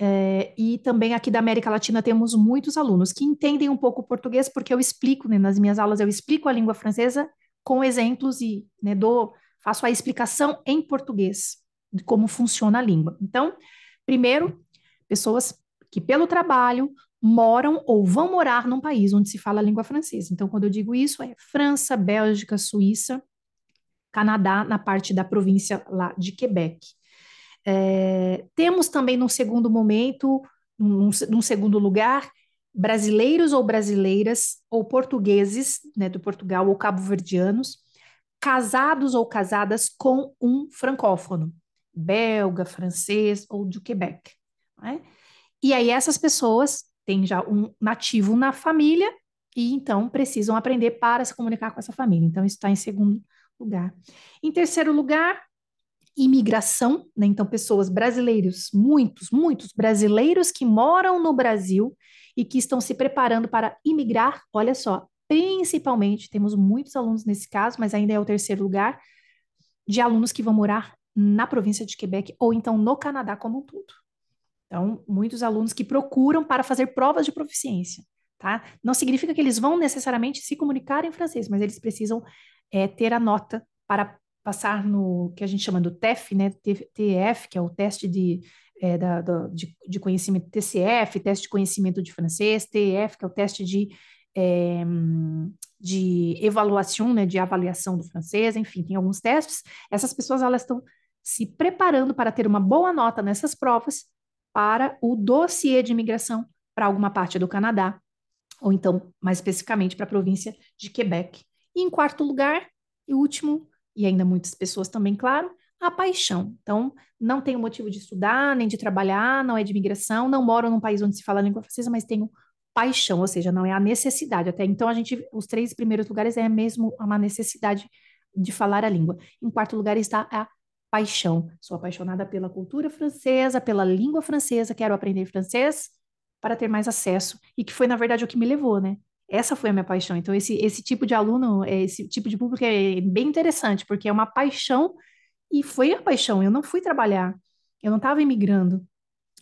é, e também aqui da América Latina temos muitos alunos que entendem um pouco o português, porque eu explico, né, nas minhas aulas, eu explico a língua francesa com exemplos e né, dou, faço a explicação em português de como funciona a língua. Então, primeiro, pessoas que pelo trabalho moram ou vão morar num país onde se fala a língua francesa. Então, quando eu digo isso, é França, Bélgica, Suíça, Canadá, na parte da província lá de Quebec. É, temos também, num segundo momento, num, num, segundo lugar, brasileiros ou brasileiras, ou portugueses, né, do Portugal, ou cabo-verdianos, casados ou casadas com um francófono, belga, francês ou do Quebec. Né? E aí essas pessoas têm já um nativo na família e então precisam aprender para se comunicar com essa família. Então, isso está em segundo lugar. Em terceiro lugar, imigração, né? Então, pessoas brasileiros, muitos, muitos brasileiros que moram no Brasil e que estão se preparando para imigrar. Olha só, principalmente, temos muitos alunos nesse caso, mas ainda é o terceiro lugar, de alunos que vão morar na província de Quebec ou então no Canadá como um todo. Então, muitos alunos que procuram para fazer provas de proficiência, tá? Não significa que eles vão necessariamente se comunicar em francês, mas eles precisam é, ter a nota para passar no que a gente chama do TEF, né, TF, que é o teste de, é, da, da, de, de, conhecimento, TCF, teste de conhecimento de francês, TEF, que é o teste de, é, de avaliação, né, de avaliação do francês, enfim, tem alguns testes. Essas pessoas, elas estão se preparando para ter uma boa nota nessas provas para o dossiê de imigração para alguma parte do Canadá, ou então, mais especificamente, para a província de Quebec. E em quarto lugar, e último, e ainda muitas pessoas também, claro, a paixão. Então, não tenho motivo de estudar, nem de trabalhar, não é de imigração, não moro num país onde se fala língua francesa, mas tenho paixão, ou seja, não é a necessidade. Até então, a gente, os três primeiros lugares é mesmo uma necessidade de falar a língua. Em quarto lugar está a paixão. Sou apaixonada pela cultura francesa, pela língua francesa, quero aprender francês para ter mais acesso, e que foi, na verdade, o que me levou, né? Essa foi a minha paixão. Então, esse, esse tipo de aluno, esse tipo de público é bem interessante, porque é uma paixão e foi a paixão. Eu não fui trabalhar, eu não estava imigrando,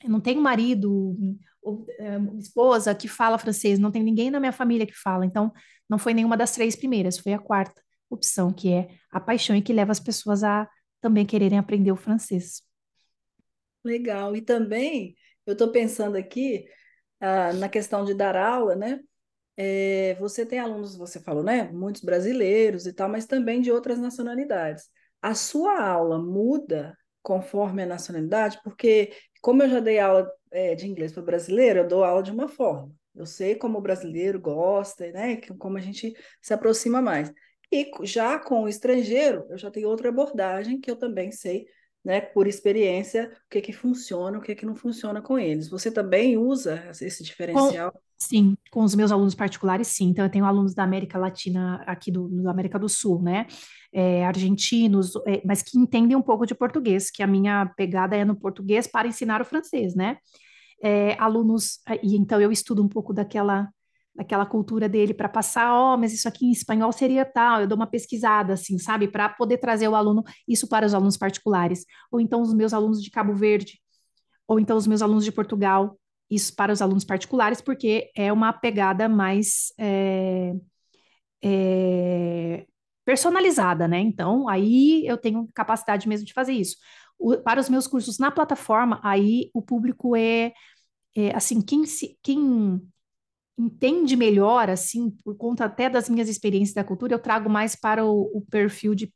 eu não tenho marido ou é, esposa que fala francês, não tem ninguém na minha família que fala. Então, não foi nenhuma das três primeiras, foi a quarta opção, que é a paixão e que leva as pessoas a também quererem aprender o francês. Legal. E também, eu estou pensando aqui, ah, na questão de dar aula, né? É, você tem alunos, você falou, né? Muitos brasileiros e tal, mas também de outras nacionalidades. A sua aula muda conforme a nacionalidade, porque como eu já dei aula é, de inglês para brasileiro, eu dou aula de uma forma. Eu sei como o brasileiro gosta, né? Como a gente se aproxima mais. E já com o estrangeiro, eu já tenho outra abordagem que eu também sei, né, por experiência, o que que funciona, o que que não funciona com eles. Você também usa esse diferencial? Com, sim, com os meus alunos particulares, sim. Então, eu tenho alunos da América Latina, aqui do, da América do Sul, né? É, argentinos, é, mas que entendem um pouco de português, que a minha pegada é no português para ensinar o francês, né? É, alunos, e então eu estudo um pouco daquela daquela cultura dele para passar, ó, oh, mas isso aqui em espanhol seria tal, eu dou uma pesquisada, assim, sabe, para poder trazer o aluno, isso para os alunos particulares, ou então os meus alunos de Cabo Verde, ou então os meus alunos de Portugal, isso para os alunos particulares, porque é uma pegada mais é, é, personalizada, né? Então, aí eu tenho capacidade mesmo de fazer isso. O, para os meus cursos na plataforma, aí o público é, é assim, quem, se, quem entende melhor, assim, por conta até das minhas experiências da cultura, eu trago mais para o, o perfil de,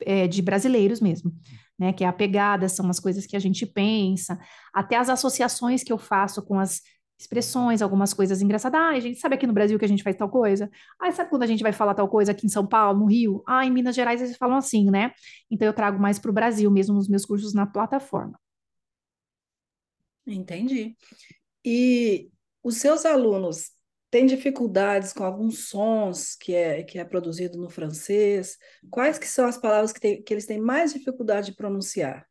é, de brasileiros mesmo, né? Que é a pegada, são as coisas que a gente pensa, até as associações que eu faço com as expressões, algumas coisas engraçadas. Ah, a gente sabe aqui no Brasil que a gente faz tal coisa? Ah, sabe quando a gente vai falar tal coisa aqui em São Paulo, no Rio? Ah, em Minas Gerais eles falam assim, né? Então eu trago mais para o Brasil mesmo nos meus cursos na plataforma. Entendi. E os seus alunos têm dificuldades com alguns sons que é, que é produzido no francês? Quais que são as palavras que, tem, que eles têm mais dificuldade de pronunciar?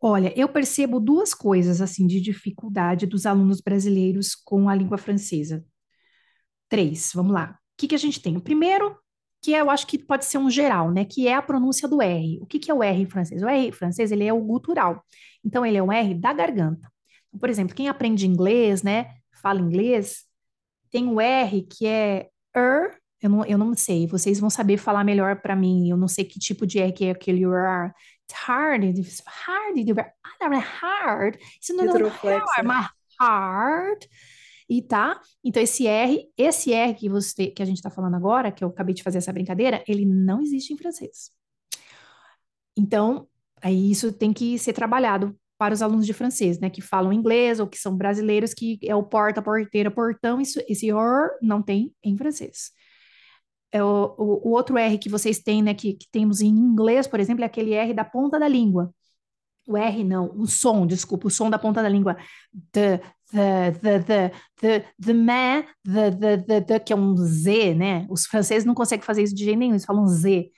Olha, eu percebo duas coisas assim de dificuldade dos alunos brasileiros com a língua francesa. Três, vamos lá. O que, que a gente tem? O primeiro, que eu acho que pode ser um geral, né? Que é a pronúncia do R. O que, que é o R em francês? O R em francês ele é o gutural. Então, ele é um R da garganta. Por exemplo, quem aprende inglês, né, fala inglês, tem o R que é er, eu não, eu não sei, vocês vão saber falar melhor para mim, eu não sei que tipo de R que é aquele er. It's hard, it's hard, it's hard, isso não é hard, mas hard, e tá? Então esse R, esse R que você que a gente está falando agora, que eu acabei de fazer essa brincadeira, ele não existe em francês. Então, aí isso tem que ser trabalhado para os alunos de francês, né, que falam inglês ou que são brasileiros, que é o porta, porteira, portão, isso, esse or não tem em francês. É o, o, o, outro R que vocês têm, né, que, que temos em inglês, por exemplo, é aquele R da ponta da língua. O R não, o som, desculpa, o som da ponta da língua. The, the, the, the, the, the man, the, the, the, the, que é um Z, né? Os franceses não conseguem fazer isso de jeito nenhum, eles falam Z.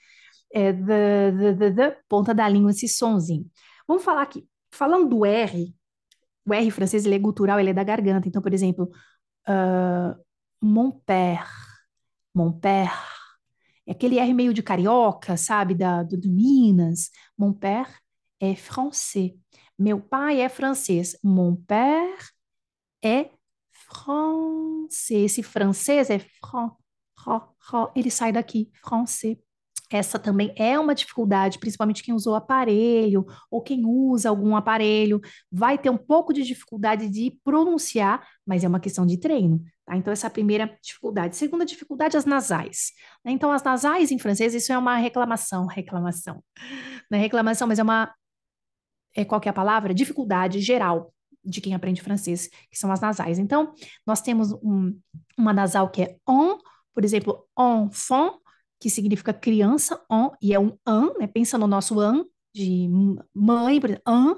É the, the, the, the, ponta da língua, esse sonzinho. Vamos falar aqui. Falando do R, o R francês ele é gutural, ele é da garganta. Então, por exemplo, uh, mon père, mon père, é aquele R meio de carioca, sabe, da, do, do Minas. Mon père é français. Meu pai é francês. Mon père é français. Esse francês é fran, ele sai daqui, français. Essa também é uma dificuldade, principalmente quem usou aparelho ou quem usa algum aparelho, vai ter um pouco de dificuldade de pronunciar, mas é uma questão de treino. Tá? Então, essa é a primeira dificuldade. Segunda dificuldade, as nasais. Né? Então, as nasais em francês, isso é uma reclamação, reclamação. Não é reclamação, mas é uma. É, qual que é a palavra? Dificuldade geral de quem aprende francês, que são as nasais. Então, nós temos um, uma nasal que é on, por exemplo, enfant, que significa criança, on, e é um an, né? Pensa no nosso an, de mãe, por exemplo, an,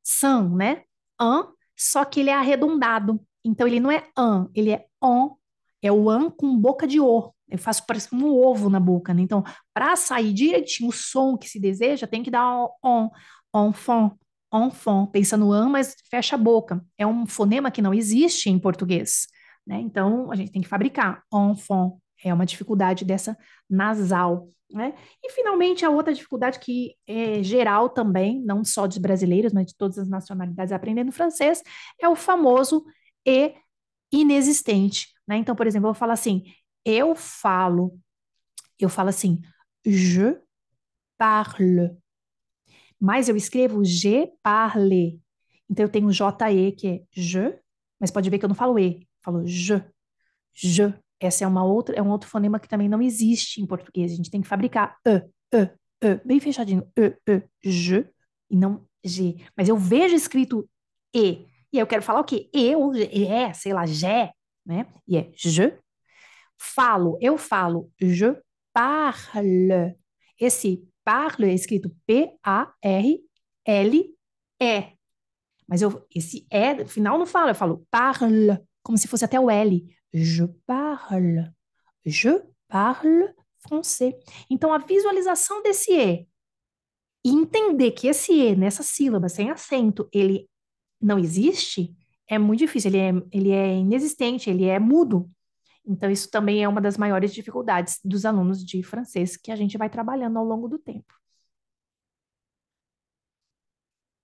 san, né? An, só que ele é arredondado. Então, ele não é an, ele é on, é o an com boca de o. Eu faço parece um ovo na boca, né? Então, para sair direitinho o som que se deseja, tem que dar on, enfant, enfant. Pensa no an, mas fecha a boca. É um fonema que não existe em português, né? Então, a gente tem que fabricar enfant, é uma dificuldade dessa nasal. Né? E, finalmente, a outra dificuldade que é geral também, não só dos brasileiros, mas de todas as nacionalidades aprendendo francês, é o famoso e inexistente. Né? Então, por exemplo, eu falar assim, eu falo, eu falo assim, je parle. mas eu escrevo je parle. Então eu tenho JE, que é je, mas pode ver que eu não falo E, falo je, je. Essa é uma outra, é um outro fonema que também não existe em português. A gente tem que fabricar e, e, e, bem fechadinho, e, e, je, e não G. Mas eu vejo escrito E. E aí eu quero falar o quê? E ou é, sei lá, Gé, né? E é je. Falo, eu falo je parle. Esse parle é escrito P-A-R-L-E. Mas eu, esse E, no final não falo, eu falo parle, como se fosse até o L. Je parle. Je parle français. Então, a visualização desse E e entender que esse E nessa sílaba, sem acento, ele não existe, é muito difícil. Ele é, ele é inexistente, ele é mudo. Então, isso também é uma das maiores dificuldades dos alunos de francês que a gente vai trabalhando ao longo do tempo.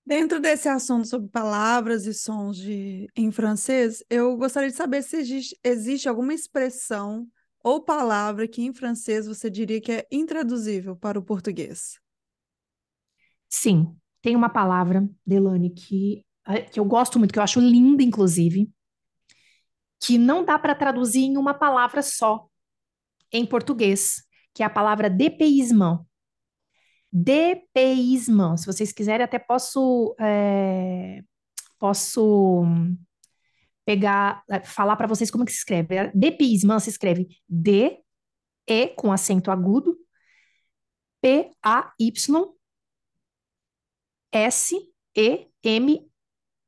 Dentro desse assunto sobre palavras e sons de, em francês, eu gostaria de saber se existe, existe alguma expressão ou palavra que em francês você diria que é intraduzível para o português. Sim, tem uma palavra, Delane, que, que eu gosto muito, que eu acho linda, inclusive, que não dá para traduzir em uma palavra só em português, que é a palavra depaysement. Depaysement. Se vocês quiserem, até posso é, posso pegar, é, falar para vocês como que se escreve. Depaysement se escreve D E com acento agudo P A Y S E M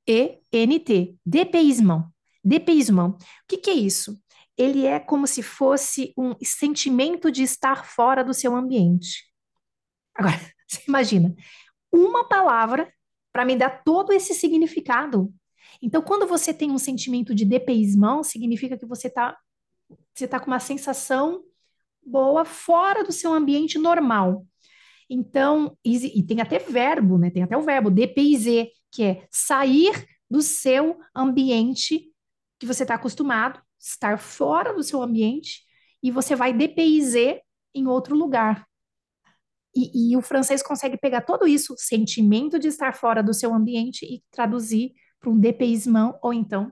E N T. Depaysement. Depaysement. O que, que é isso? Ele é como se fosse um sentimento de estar fora do seu ambiente. Agora, <laughs> você imagina, uma palavra para me dar todo esse significado. Então, quando você tem um sentimento de depaysement, significa que você está você tá com uma sensação boa fora do seu ambiente normal. Então, e, e tem até verbo, né? Tem até o verbo depayser, que é sair do seu ambiente que você está acostumado, estar fora do seu ambiente, e você vai depayser em outro lugar. E, e, o francês consegue pegar todo isso, sentimento de estar fora do seu ambiente, e traduzir para um dépaysement, ou então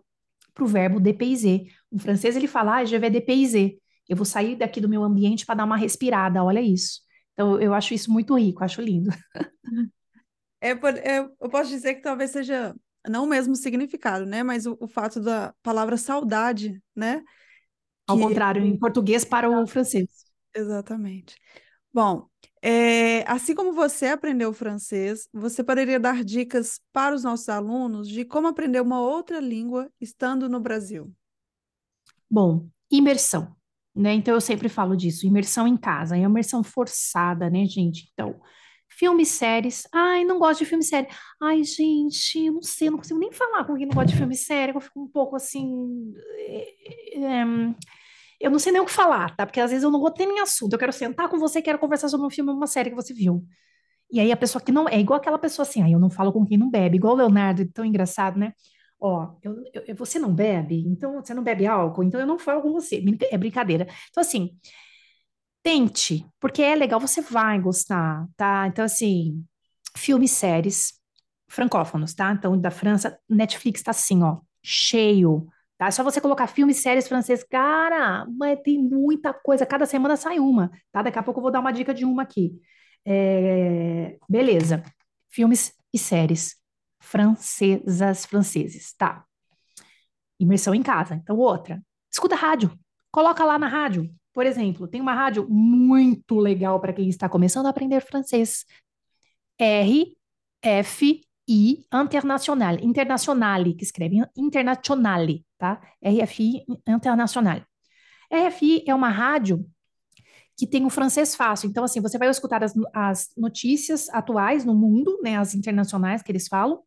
para o verbo dépayser. O francês ele fala, ah, je vais dépayser. Eu vou sair daqui do meu ambiente para dar uma respirada, olha isso. Então, eu acho isso muito rico, acho lindo. <laughs> É, é, eu posso dizer que talvez seja não o mesmo significado, né? Mas o, o fato da palavra saudade, né? Ao que... contrário, em português para o francês. Exatamente. Bom, é, assim como você aprendeu francês, você poderia dar dicas para os nossos alunos de como aprender uma outra língua estando no Brasil? Bom, imersão, né? Então eu sempre falo disso, imersão em casa, é imersão forçada, né, gente? Então, filmes, séries. Ai, não gosto de filme série. Ai, gente, não sei, não consigo nem falar com quem não gosta de filme série, eu fico um pouco assim. É, eu não sei nem o que falar, tá? Porque às vezes eu não vou ter nem assunto. Eu quero sentar com você, quero conversar sobre um filme uma série que você viu. E aí a pessoa que não. É igual aquela pessoa assim, ai, eu não falo com quem não bebe, igual o Leonardo, tão engraçado, né? Ó, eu, eu, você não bebe, então você não bebe álcool, então eu não falo com você. É brincadeira. Então, assim, tente, porque é legal, você vai gostar, tá? Então, assim, filmes, séries francófonos, tá? Então, da França, Netflix tá assim, ó, cheio, tá? É só você colocar filmes, séries francês, cara, mas tem muita coisa, cada semana sai uma, tá? Daqui a pouco eu vou dar uma dica de uma aqui. É... Beleza, filmes e séries francesas, franceses, tá? Imersão em casa. Então, outra, escuta rádio, coloca lá na rádio, por exemplo, tem uma rádio muito legal para quem está começando a aprender francês. RFI Internacional, Internationale, que escreve Internationale, tá? RFI Internacional. RFI é uma rádio que tem o francês fácil. Então, assim, você vai escutar as, as notícias atuais no mundo, né, as internacionais que eles falam,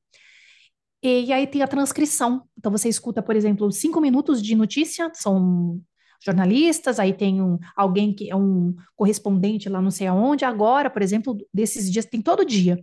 e, e aí tem a transcrição. Então, você escuta, por exemplo, cinco minutos de notícia, são jornalistas, aí tem um, alguém que é um correspondente lá não sei aonde, agora, por exemplo, desses dias, tem todo dia.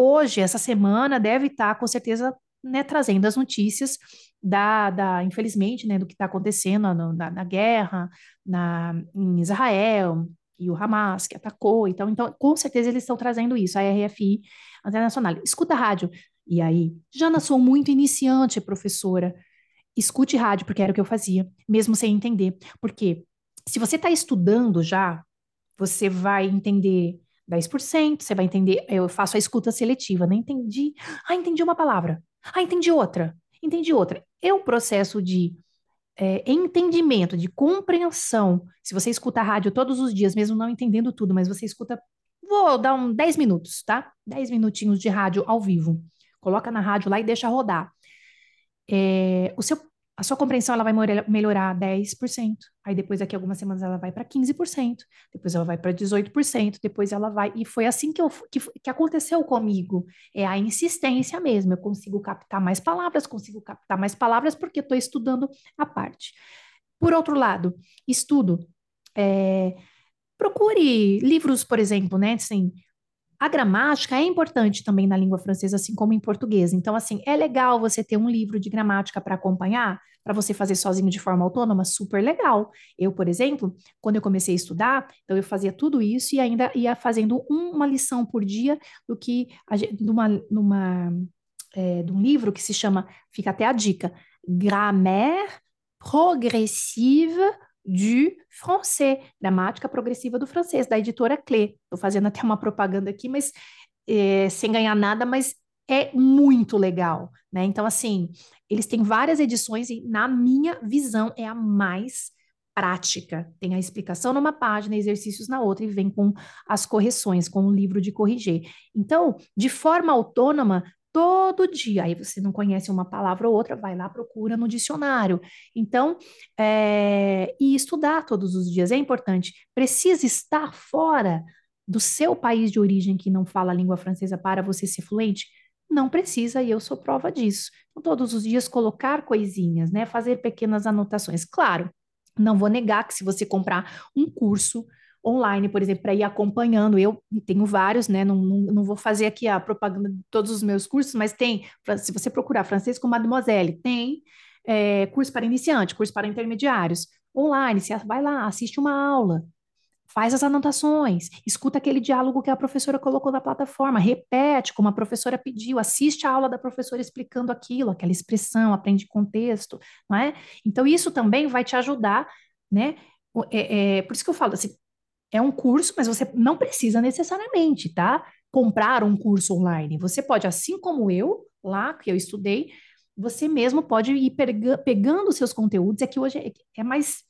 Hoje, essa semana, deve estar, com certeza, né, trazendo as notícias da, da infelizmente, né, do que está acontecendo na, na, guerra, na, em Israel, e o Hamas que atacou, então, então com certeza eles estão trazendo isso, a RFI internacional. Escuta rádio. E aí, Jana, sou muito iniciante, professora. Escute rádio, porque era o que eu fazia, mesmo sem entender. Porque se você está estudando já, você vai entender 10%, você vai entender, eu faço a escuta seletiva, não entendi. Ah, entendi uma palavra. Ah, entendi outra. Entendi outra. É o processo de é, entendimento, de compreensão. Se você escuta a rádio todos os dias, mesmo não entendendo tudo, mas você escuta, vou dar um 10 minutos, tá? 10 minutinhos de rádio ao vivo. Coloca na rádio lá e deixa rodar. É, o seu a sua compreensão ela vai melhorar 10%, aí depois daqui algumas semanas ela vai para 15%, depois ela vai para 18%, depois ela vai. E foi assim que, eu, que, que aconteceu comigo. É a insistência mesmo. Eu consigo captar mais palavras, consigo captar mais palavras porque estou estudando a parte. Por outro lado, estudo. É, procure livros, por exemplo, né? Assim, a gramática é importante também na língua francesa, assim como em português. Então, assim, é legal você ter um livro de gramática para acompanhar, para você fazer sozinho de forma autônoma, super legal. Eu, por exemplo, quando eu comecei a estudar, então eu fazia tudo isso e ainda ia fazendo uma lição por dia do que numa, numa é, de um livro que se chama, fica até a dica, Grammaire progressive du français, gramática progressiva do francês, da editora Clé. Estou fazendo até uma propaganda aqui, mas é, sem ganhar nada, mas é muito legal, né? Então, assim, eles têm várias edições e, na minha visão, é a mais prática. Tem a explicação numa página, exercícios na outra, e vem com as correções, com o livro de corrigir. Então, de forma autônoma, todo dia. Aí você não conhece uma palavra ou outra, vai lá, procura no dicionário. Então, é, e estudar todos os dias é importante. Precisa estar fora do seu país de origem que não fala a língua francesa para você ser fluente? Não precisa, e eu sou prova disso. Então, todos os dias colocar coisinhas, né? Fazer pequenas anotações. Claro, não vou negar que se você comprar um curso online, por exemplo, para ir acompanhando. Eu tenho vários, né? Não, não, não, vou fazer aqui a propaganda de todos os meus cursos, mas tem, se você procurar francês com Mademoiselle, tem é, curso para iniciante, curso para intermediários, online. Você vai lá, assiste uma aula, faz as anotações, escuta aquele diálogo que a professora colocou na plataforma, repete como a professora pediu, assiste a aula da professora explicando aquilo, aquela expressão, aprende contexto, não é? Então, isso também vai te ajudar, né? É, é, por isso que eu falo assim, é um curso, mas você não precisa necessariamente, tá? Comprar um curso online. Você pode, assim como eu, lá que eu estudei, você mesmo pode ir pegando os seus conteúdos. É que hoje é, é mais.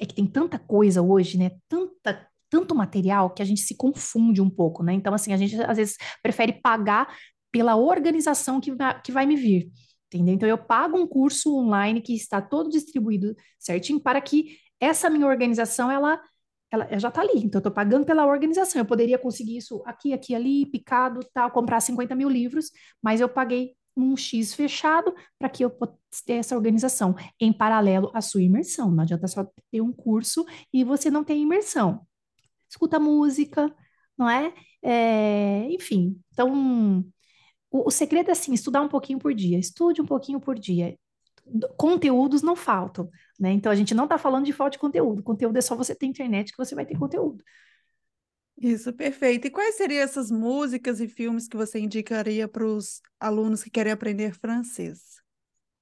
É que tem tanta coisa hoje, né? Tanta, tanto material que a gente se confunde um pouco, né? Então, assim, a gente às vezes prefere pagar pela organização que vai, que vai me vir. Entendeu? Então, eu pago um curso online que está todo distribuído certinho para que essa minha organização ela ela, já está ali, então eu estou pagando pela organização. Eu poderia conseguir isso aqui, aqui, ali, picado, tal, comprar 50 mil livros, mas eu paguei um X fechado para que eu pudesse ter essa organização em paralelo à sua imersão. Não adianta só ter um curso e você não ter imersão. Escuta música, não é? é enfim, então o, o segredo é assim, estudar um pouquinho por dia. Estude um pouquinho por dia conteúdos não faltam, né? Então a gente não está falando de falta de conteúdo. Conteúdo é só você ter internet que você vai ter conteúdo. Isso, perfeito. E quais seriam essas músicas e filmes que você indicaria para os alunos que querem aprender francês?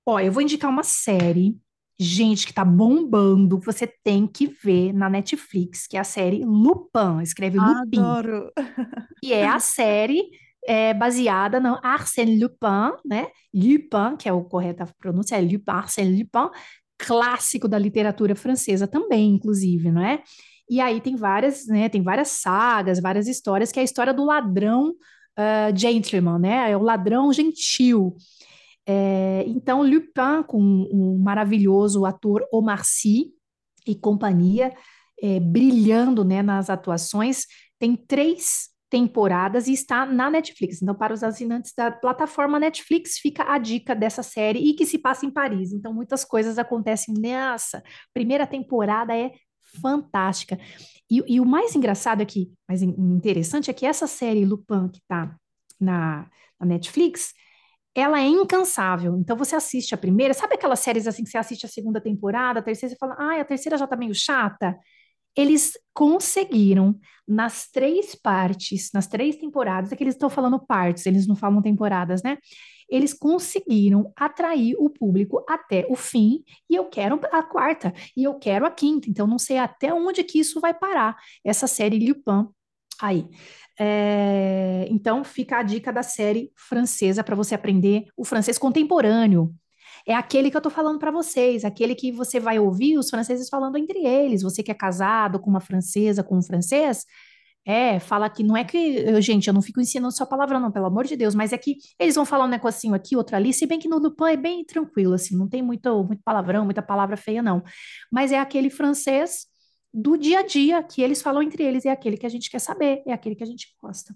Ó, eu vou indicar uma série, gente, que tá bombando, você tem que ver na Netflix, que é a série Lupin, escreve Lupin. Adoro! E é a <laughs> série é baseada no Arsène Lupin, né? Lupin, que é o correto a pronúncia, é Lupin, Arsène Lupin, clássico da literatura francesa também, inclusive, não é? E aí tem várias, né? Tem várias sagas, várias histórias, que é a história do ladrão uh, gentleman, né? É o ladrão gentil. É, então, Lupin, com o maravilhoso ator Omar Sy e companhia, é, brilhando né, nas atuações, tem três temporadas e está na Netflix. Então, para os assinantes da plataforma Netflix, fica a dica dessa série e que se passa em Paris. Então, muitas coisas acontecem nessa. Primeira temporada é fantástica. E, e o mais engraçado aqui, mais interessante, é que essa série Lupin, que está na, na Netflix, ela é incansável. Então você assiste a primeira, sabe aquelas séries assim que você assiste a segunda temporada, a terceira, você fala, ah, a terceira já tá meio chata. Eles conseguiram nas três partes, nas três temporadas, é que eles estão falando partes, eles não falam temporadas, né? Eles conseguiram atrair o público até o fim, e eu quero a quarta, e eu quero a quinta, então não sei até onde que isso vai parar, essa série Lupin aí. É, então fica a dica da série francesa para você aprender o francês contemporâneo, é aquele que eu estou falando para vocês, aquele que você vai ouvir os franceses falando entre eles. Você que é casado com uma francesa, com um francês, é, fala que não é que, gente, eu não fico ensinando só palavrão, não, pelo amor de Deus, mas é que eles vão falar um negocinho aqui, outro ali, se bem que no Lupin é bem tranquilo, assim, não tem muito, muito palavrão, muita palavra feia, não. Mas é aquele francês do dia a dia que eles falam entre eles, é aquele que a gente quer saber, é aquele que a gente gosta,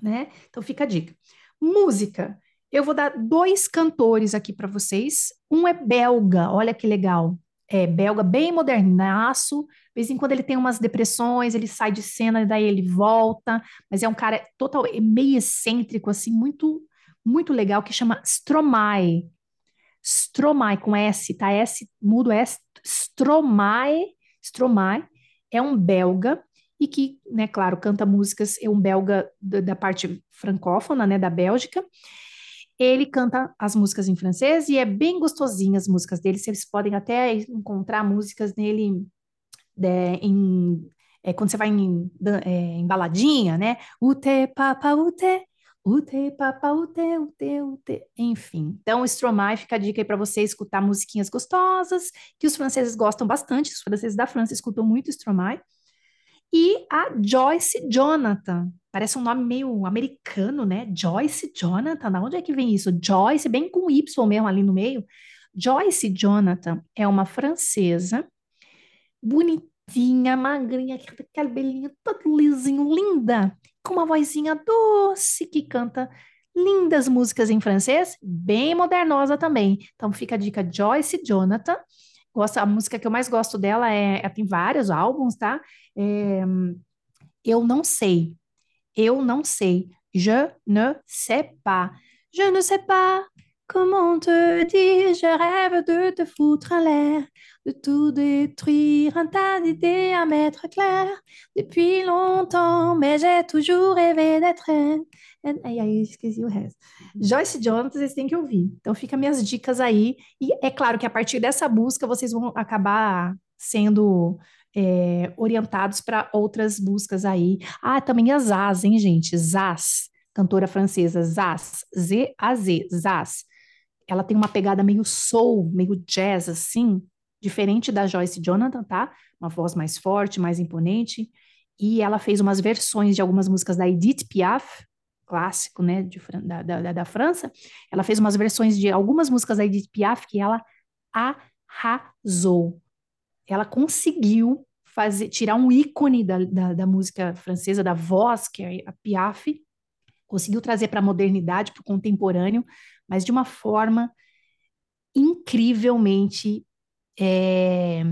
né? Então fica a dica. Música. Eu vou dar dois cantores aqui para vocês. Um é belga, olha que legal. É belga, bem modernaço. De vez em quando ele tem umas depressões, ele sai de cena e daí ele volta. Mas é um cara total, é meio excêntrico, assim, muito, muito legal, que chama Stromae. Stromae com S, tá? S, mudo S, Stromae. Stromae é um belga e que, né, claro, canta músicas, é um belga da, da parte francófona, né, da Bélgica. Ele canta as músicas em francês e é bem gostosinho as músicas dele. Vocês podem até encontrar músicas nele é, em, é, quando você vai em, é, em baladinha, né? Ute, papa, ute, ute, papa, ute, ute, ute. Enfim, então Stromae fica a dica aí para você escutar musiquinhas gostosas, que os franceses gostam bastante. Os franceses da França escutam muito Stromae. E a Joyce Jonathan, Parece um nome meio americano, né? Joyce Jonathan, da onde é que vem isso? Joyce, bem com Y mesmo ali no meio. Joyce Jonathan é uma francesa, bonitinha, magrinha, cabelinho todo lisinho, linda, com uma vozinha doce que canta lindas músicas em francês, bem modernosa também. Então fica a dica Joyce Jonathan. Gosto, a música que eu mais gosto dela é, tem vários álbuns, tá? É, eu não sei, eu não sei. Je ne sais pas. Je ne sais pas comment te dire. Je rêve de te foutre en l'air, de tout détruire, un tas d'idées à mettre clair. Depuis longtemps, mais j'ai toujours rêvé d'être. E aí, esqueci o resto. Joyce Jonathan, vocês têm que ouvir. Então, fica minhas dicas aí. E é claro que a partir dessa busca, vocês vão acabar sendo é, orientados para outras buscas aí. Ah, também a Zaz, hein, gente? Zaz, cantora francesa, Zaz, Z-A-Z, Zaz. Ela tem uma pegada meio soul, meio jazz, assim, diferente da Joyce Jonathan, tá? Uma voz mais forte, mais imponente. E ela fez umas versões de algumas músicas da Edith Piaf, clássico, né, de, da, da, da França. Ela fez umas versões de algumas músicas da Edith Piaf que ela arrasou ela conseguiu fazer, tirar um ícone da, da, da música francesa, da voz, que é a Piaf, conseguiu trazer para a modernidade, para o contemporâneo, mas de uma forma incrivelmente é,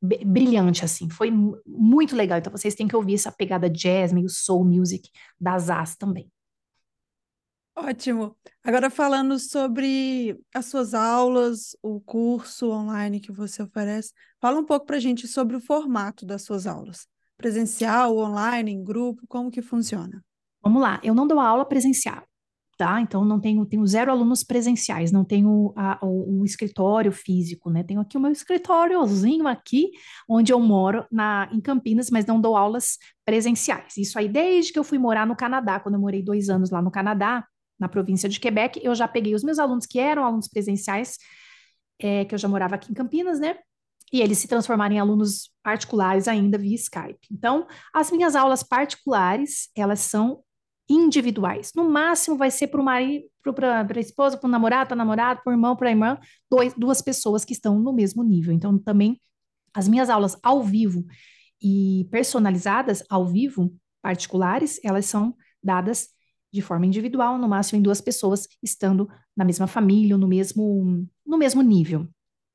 brilhante, assim. Foi muito legal. Então, vocês têm que ouvir essa pegada jazz, meio soul music das As também. Ótimo. Agora falando sobre as suas aulas, o curso online que você oferece, fala um pouco para a gente sobre o formato das suas aulas. Presencial, online, em grupo, como que funciona? Vamos lá, eu não dou aula presencial, tá? Então não tenho, tenho zero alunos presenciais, não tenho a, o, o, escritório físico, né? Tenho aqui o meu escritóriozinho aqui, onde eu moro na, em Campinas, mas não dou aulas presenciais. Isso aí desde que eu fui morar no Canadá, quando eu morei dois anos lá no Canadá, na província de Quebec, eu já peguei os meus alunos que eram alunos presenciais, é, que eu já morava aqui em Campinas, né? E eles se transformaram em alunos particulares ainda via Skype. Então, as minhas aulas particulares, elas são individuais. No máximo vai ser para o marido, para a esposa, para o namorado, para namorado, para o irmão, para a irmã, dois, duas pessoas que estão no mesmo nível. Então, também as minhas aulas ao vivo e personalizadas ao vivo, particulares, elas são dadas de forma individual, no máximo em duas pessoas, estando na mesma família, no mesmo, no mesmo nível,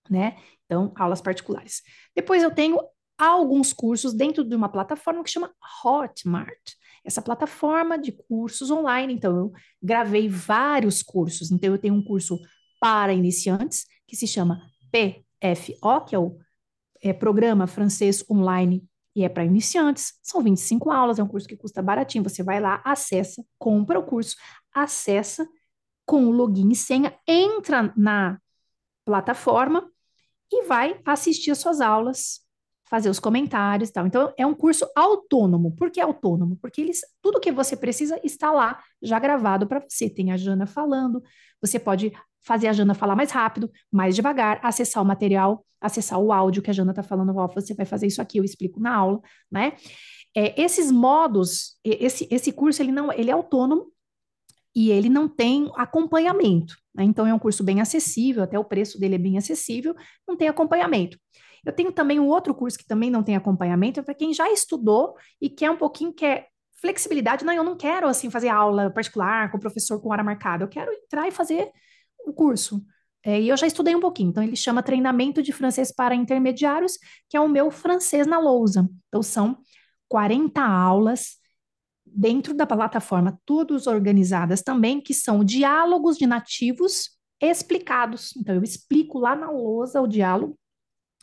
né? Então, aulas particulares. Depois eu tenho alguns cursos dentro de uma plataforma que chama Hotmart. Essa plataforma de cursos online, então eu gravei vários cursos. Então eu tenho um curso para iniciantes que se chama PFO, que é o é, Programa Francês Online e é para iniciantes. São 25 aulas, é um curso que custa baratinho. Você vai lá, acessa, compra o curso, acessa com o login e senha, entra na plataforma e vai assistir as suas aulas, fazer os comentários e tal. Então, é um curso autônomo. Por que autônomo? Porque eles, tudo que você precisa está lá, já gravado para você. Tem a Jana falando, você pode fazer a Jana falar mais rápido, mais devagar, acessar o material, acessar o áudio que a Jana está falando, você vai fazer isso aqui, eu explico na aula, né? É, esses modos, esse, esse curso, ele não, ele é autônomo e ele não tem acompanhamento, né? Então, é um curso bem acessível, até o preço dele é bem acessível, não tem acompanhamento. Eu tenho também um outro curso que também não tem acompanhamento, é para quem já estudou e quer um pouquinho, quer flexibilidade. Não, eu não quero, assim, fazer aula particular com o professor com hora marcada, eu quero entrar e fazer o curso. É, e eu já estudei um pouquinho, então ele chama Treinamento de Francês para Intermediários, que é o meu francês na lousa. Então são 40 aulas dentro da plataforma, todas organizadas também, que são diálogos de nativos explicados. Então eu explico lá na lousa o diálogo.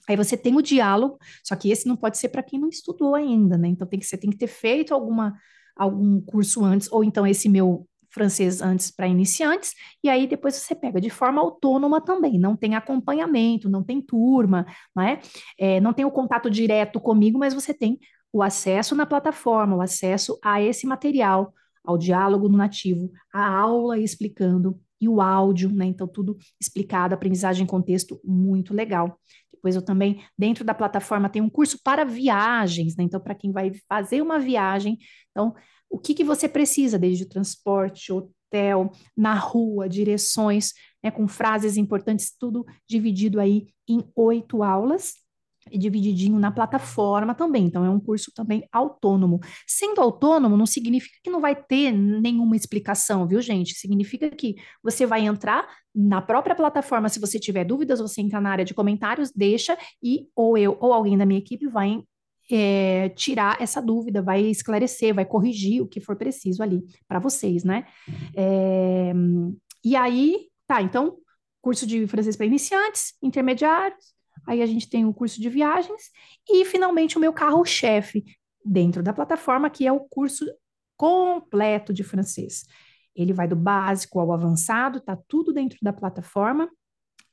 Aí você tem o diálogo, só que esse não pode ser para quem não estudou ainda, né? Então tem que você tem que ter feito alguma algum curso antes, ou então esse meu francês antes para iniciantes, e aí depois você pega de forma autônoma também, não tem acompanhamento, não tem turma, não é? é não tem o contato direto comigo, mas você tem o acesso na plataforma, o acesso a esse material, ao diálogo no nativo, a aula explicando e o áudio, né? Então, tudo explicado, aprendizagem em contexto, muito legal. Depois eu também, dentro da plataforma, tem um curso para viagens, né? Então, para quem vai fazer uma viagem, então, o que, que você precisa, desde o transporte, hotel, na rua, direções, né, com frases importantes, tudo dividido aí em oito aulas e divididinho na plataforma também. Então, é um curso também autônomo. Sendo autônomo, não significa que não vai ter nenhuma explicação, viu, gente? Significa que você vai entrar na própria plataforma, se você tiver dúvidas, você entra na área de comentários, deixa, e ou eu ou alguém da minha equipe vai é, tirar essa dúvida, vai esclarecer, vai corrigir o que for preciso ali para vocês, né? É, e aí, tá, então, curso de francês para iniciantes, intermediários, aí a gente tem o curso de viagens e, finalmente, o meu carro-chefe dentro da plataforma, que é o curso completo de francês. Ele vai do básico ao avançado, tá tudo dentro da plataforma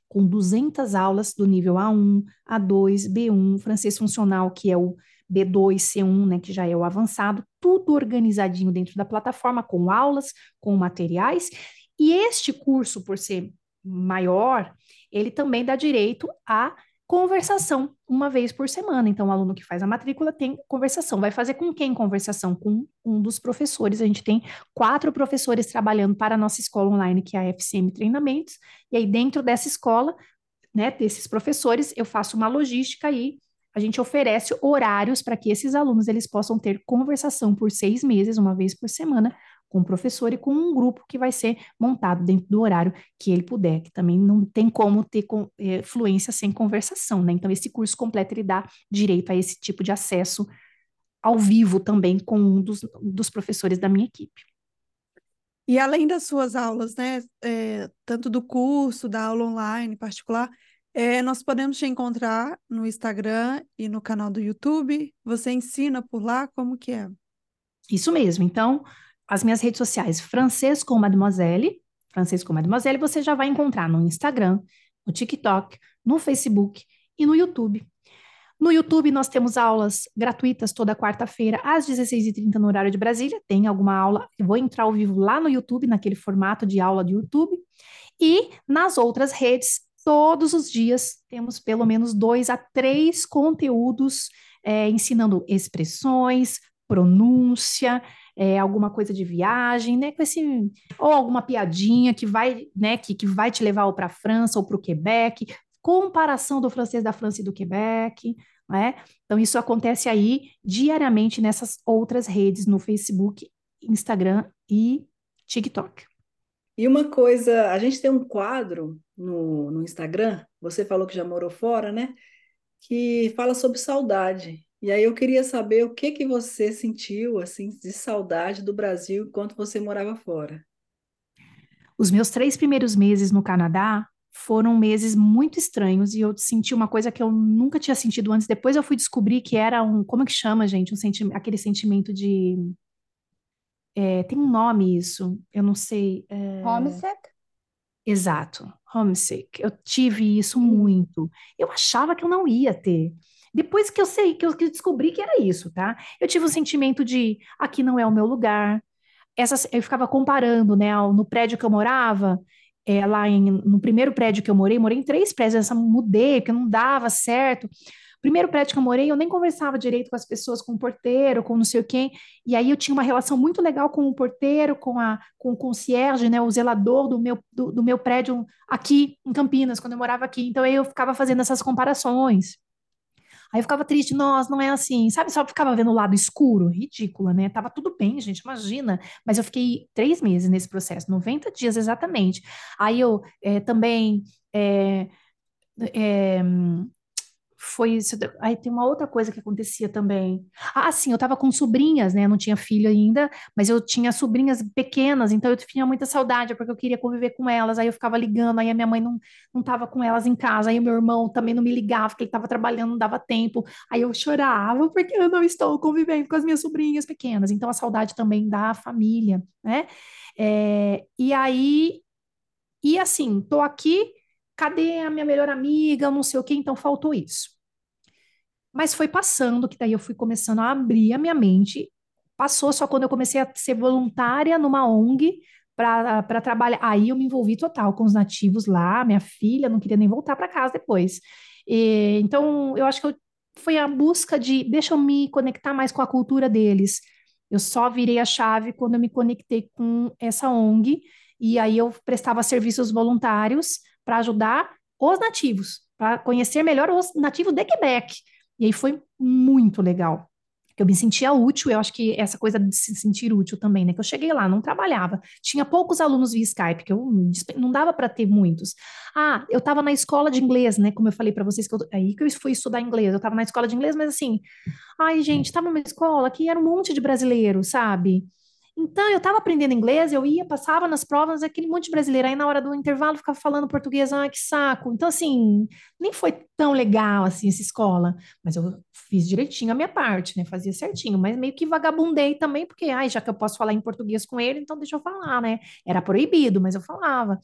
com 200 aulas do nível A1, A2, B1, francês funcional, que é o B2, C1, né, que já é o avançado, tudo organizadinho dentro da plataforma, com aulas, com materiais. E este curso, por ser maior, ele também dá direito a conversação uma vez por semana. Então, o aluno que faz a matrícula tem conversação. Vai fazer com quem conversação? Com um dos professores. A gente tem quatro professores trabalhando para a nossa escola online, que é a FCM Treinamentos. E aí, dentro dessa escola, né, desses professores, eu faço uma logística e a gente oferece horários para que esses alunos eles possam ter conversação por seis meses, uma vez por semana, com o professor e com um grupo que vai ser montado dentro do horário que ele puder, que também não tem como ter com, é, fluência sem conversação, né? Então, esse curso completo ele dá direito a esse tipo de acesso ao vivo também com um dos, dos professores da minha equipe. E além das suas aulas, né, é, tanto do curso, da aula online particular, é, nós podemos te encontrar no Instagram e no canal do YouTube. Você ensina por lá como que é? Isso mesmo. Então, as minhas redes sociais, Francês com Mademoiselle, Francês com Mademoiselle, você já vai encontrar no Instagram, no TikTok, no Facebook e no YouTube. No YouTube, nós temos aulas gratuitas toda quarta-feira, às 16h30 no horário de Brasília. Tem alguma aula, eu vou entrar ao vivo lá no YouTube, naquele formato de aula de YouTube. E nas outras redes, todos os dias, temos pelo menos dois a três conteúdos é, ensinando expressões, pronúncia, é, alguma coisa de viagem, né? Com esse, ou alguma piadinha que vai, né, que, que vai te levar para a França ou para o Quebec, comparação do francês da França e do Quebec, né? Então, isso acontece aí diariamente nessas outras redes, no Facebook, Instagram e TikTok. E uma coisa, a gente tem um quadro no, no Instagram, você falou que já morou fora, né? Que fala sobre saudade. E aí eu queria saber o que que você sentiu assim de saudade do Brasil enquanto você morava fora. Os meus três primeiros meses no Canadá foram meses muito estranhos e eu senti uma coisa que eu nunca tinha sentido antes. Depois eu fui descobrir que era um, como é que chama, gente? Um senti aquele sentimento de é, tem um nome isso, eu não sei. É... Homesick? Exato, homesick. Eu tive isso muito. Eu achava que eu não ia ter. Depois que eu sei, que eu, descobri que era isso, tá? Eu tive um sentimento de aqui não é o meu lugar. Essas, eu ficava comparando, né? No prédio que eu morava, é, lá em, no primeiro prédio que eu morei, morei em três prédios, essa mudei, porque não dava certo. Primeiro prédio que eu morei, eu nem conversava direito com as pessoas, com o porteiro, com não sei o quem. E aí eu tinha uma relação muito legal com o porteiro, com, a, com o concierge, né, o zelador do meu, do, do meu prédio aqui em Campinas, quando eu morava aqui. Então aí eu ficava fazendo essas comparações. Aí eu ficava triste, nossa, não é assim, sabe? Só ficava vendo o lado escuro, ridícula, né? Tava tudo bem, gente, imagina. Mas eu fiquei três meses nesse processo, 90 dias exatamente. Aí eu é, também. É, é, foi isso. Aí tem uma outra coisa que acontecia também. Ah, sim, eu tava com sobrinhas, né? Eu não tinha filho ainda, mas eu tinha sobrinhas pequenas, então eu tinha muita saudade, porque eu queria conviver com elas. Aí eu ficava ligando, aí a minha mãe não, não tava com elas em casa, aí o meu irmão também não me ligava, porque ele tava trabalhando, não dava tempo. Aí eu chorava, porque eu não estou convivendo com as minhas sobrinhas pequenas. Então a saudade também da família, né? É, e aí, e assim, tô aqui cadê a minha melhor amiga, não sei o quê, então faltou isso. Mas foi passando, que daí eu fui começando a abrir a minha mente. Passou só quando eu comecei a ser voluntária numa ONG para trabalhar. Aí eu me envolvi total com os nativos lá, minha filha não queria nem voltar para casa depois. E, então, eu acho que eu, foi a busca de deixa eu me conectar mais com a cultura deles. Eu só virei a chave quando eu me conectei com essa ONG, e aí eu prestava serviços voluntários para ajudar os nativos, para conhecer melhor os nativos de Quebec. E aí foi muito legal. Eu me sentia útil, eu acho que essa coisa de se sentir útil também, né? Que eu cheguei lá, não trabalhava, tinha poucos alunos via Skype, que eu não dava para ter muitos. Ah, eu estava na escola de inglês, né? Como eu falei para vocês, que eu, aí que eu fui estudar inglês, eu estava na escola de inglês, mas assim, ai, gente, estava numa escola que era um monte de brasileiro, sabe? Então, eu estava aprendendo inglês, eu ia, passava nas provas, aquele monte de brasileiro, aí na hora do intervalo ficava falando português, ah, que saco. Então, assim, nem foi tão legal, assim, essa escola, mas eu fiz direitinho a minha parte, né, fazia certinho, mas meio que vagabundei também, porque, ai, já que eu posso falar em português com ele, então deixa eu falar, né, era proibido, mas eu falava.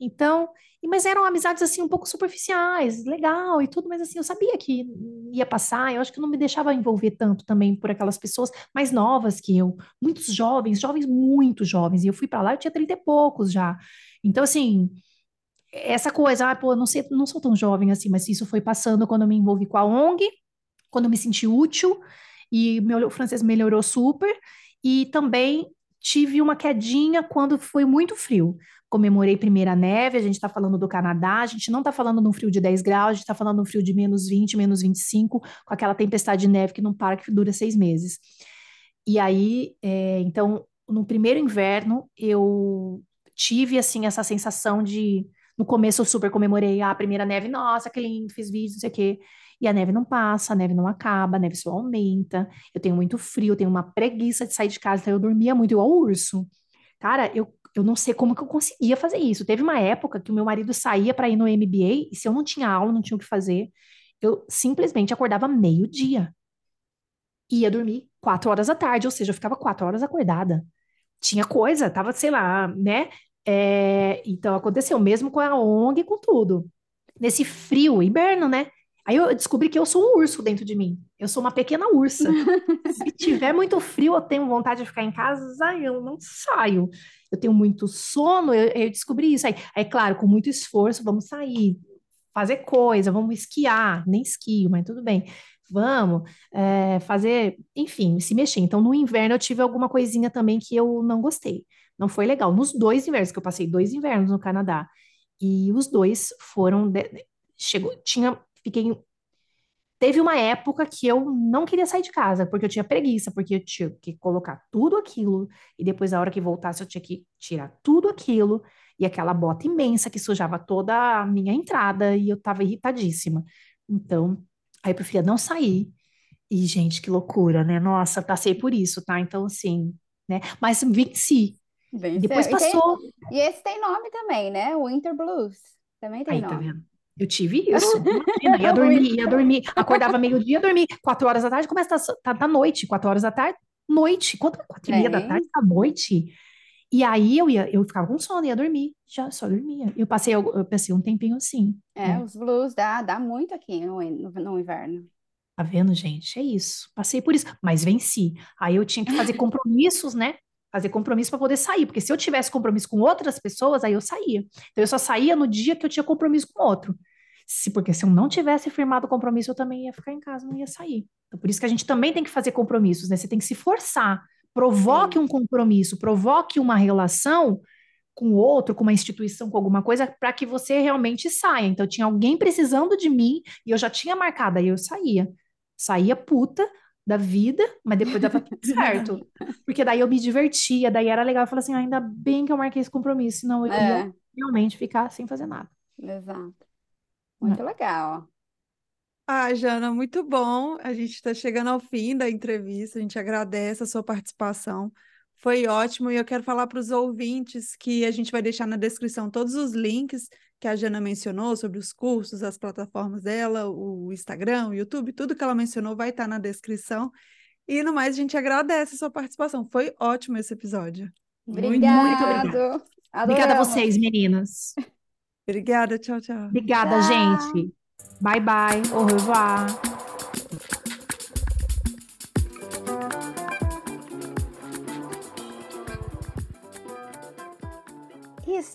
Então, mas eram amizades assim um pouco superficiais, legal e tudo, mas assim, eu sabia que ia passar, eu acho que não me deixava envolver tanto também por aquelas pessoas mais novas que eu, muitos jovens, jovens muito jovens, e eu fui para lá, eu tinha 30 e poucos já. Então, assim, essa coisa, ah, pô, não sei, não sou tão jovem assim, mas isso foi passando quando eu me envolvi com a ONG, quando eu me senti útil, e meu francês melhorou super, e também tive uma quedinha quando foi muito frio comemorei primeira neve, a gente está falando do Canadá, a gente não está falando de um frio de 10 graus, a gente está falando de um frio de menos 20, menos 25, com aquela tempestade de neve que não para, que dura seis meses. E aí, é, então, no primeiro inverno, eu tive, assim, essa sensação de... No começo eu super comemorei ah, a primeira neve, nossa, que lindo, fiz vídeo, não sei o quê. E a neve não passa, a neve não acaba, a neve só aumenta. Eu tenho muito frio, eu tenho uma preguiça de sair de casa, então eu dormia muito igual urso. Cara, eu eu não sei como que eu conseguia fazer isso. Teve uma época que o meu marido saía para ir no MBA e se eu não tinha aula, não tinha o que fazer, eu simplesmente acordava meio-dia. Ia dormir quatro horas da tarde, ou seja, eu ficava quatro horas acordada. Tinha coisa, tava, sei lá, né? É, então aconteceu mesmo com a ONG, com tudo. Nesse frio, inverno, né? Aí eu descobri que eu sou um urso dentro de mim. Eu sou uma pequena ursa. <laughs> Se tiver muito frio, eu tenho vontade de ficar em casa, eu não saio. Eu tenho muito sono, eu, eu descobri isso. Aí, aí, claro, com muito esforço, vamos sair, fazer coisa, vamos esquiar, nem esquio, mas tudo bem. Vamos é, fazer, enfim, se mexer. Então, no inverno, eu tive alguma coisinha também que eu não gostei. Não foi legal. Nos dois invernos, que eu passei dois invernos no Canadá, e os dois foram. De, chegou, tinha fiquei. Teve uma época que eu não queria sair de casa, porque eu tinha preguiça, porque eu tinha que colocar tudo aquilo, e depois, na hora que voltasse, eu tinha que tirar tudo aquilo, e aquela bota imensa que sujava toda a minha entrada, e eu tava irritadíssima. Então, aí eu preferia não sair. E, gente, que loucura, né? Nossa, passei por isso, tá? Então, assim, né? Mas venci. Venceu. Depois passou. E, tem, e esse tem nome também, né? Winter Blues. Também tem Aí, tá nome. vendo? Eu tive isso. Imagina, ia dormir, ia dormir, acordava meio-dia, dormir. Quatro horas da tarde, começa a tá, tá noite. Quatro horas da tarde, noite. Quanto? Quatro e meia da Tem. tarde, tá noite. E aí eu ia, eu ficava com sono, ia dormir. Já só dormia. Eu passei, eu, eu passei um tempinho assim. É, né? os blues dá, dá muito aqui no, no, no inverno. Tá vendo, gente? É isso. Passei por isso, mas venci. Aí eu tinha que fazer <laughs> compromissos, né? Fazer compromisso para poder sair, porque se eu tivesse compromisso com outras pessoas, aí eu saía. Então eu só saía no dia que eu tinha compromisso com outro. Se, porque se eu não tivesse firmado o compromisso, eu também ia ficar em casa, não ia sair. Então por isso que a gente também tem que fazer compromissos, né? Você tem que se forçar. Provoque um compromisso, provoque uma relação com outro, com uma instituição, com alguma coisa, para que você realmente saia. Então tinha alguém precisando de mim e eu já tinha marcado, aí eu saía. Saía puta da vida, mas depois dava tudo <laughs> certo. Porque daí eu me divertia, daí era legal. Eu falei assim, "Ah, ainda bem que eu marquei esse compromisso, senão eu ia É, realmente ficar sem fazer nada. exato. Muito legal. Ah, Jana, muito bom. A gente está chegando ao fim da entrevista. A gente agradece a sua participação. Foi ótimo. E eu quero falar para os ouvintes que a gente vai deixar na descrição todos os links que a Jana mencionou sobre os cursos, as plataformas dela, o Instagram, o YouTube, tudo que ela mencionou vai estar na descrição. E no mais, a gente agradece a sua participação. Foi ótimo esse episódio. Muito, muito obrigada. Obrigado. Obrigada a Adoramos. vocês, meninas. Obrigada, tchau, tchau. Obrigada, Tchau. gente. Bye, bye. Au revoir.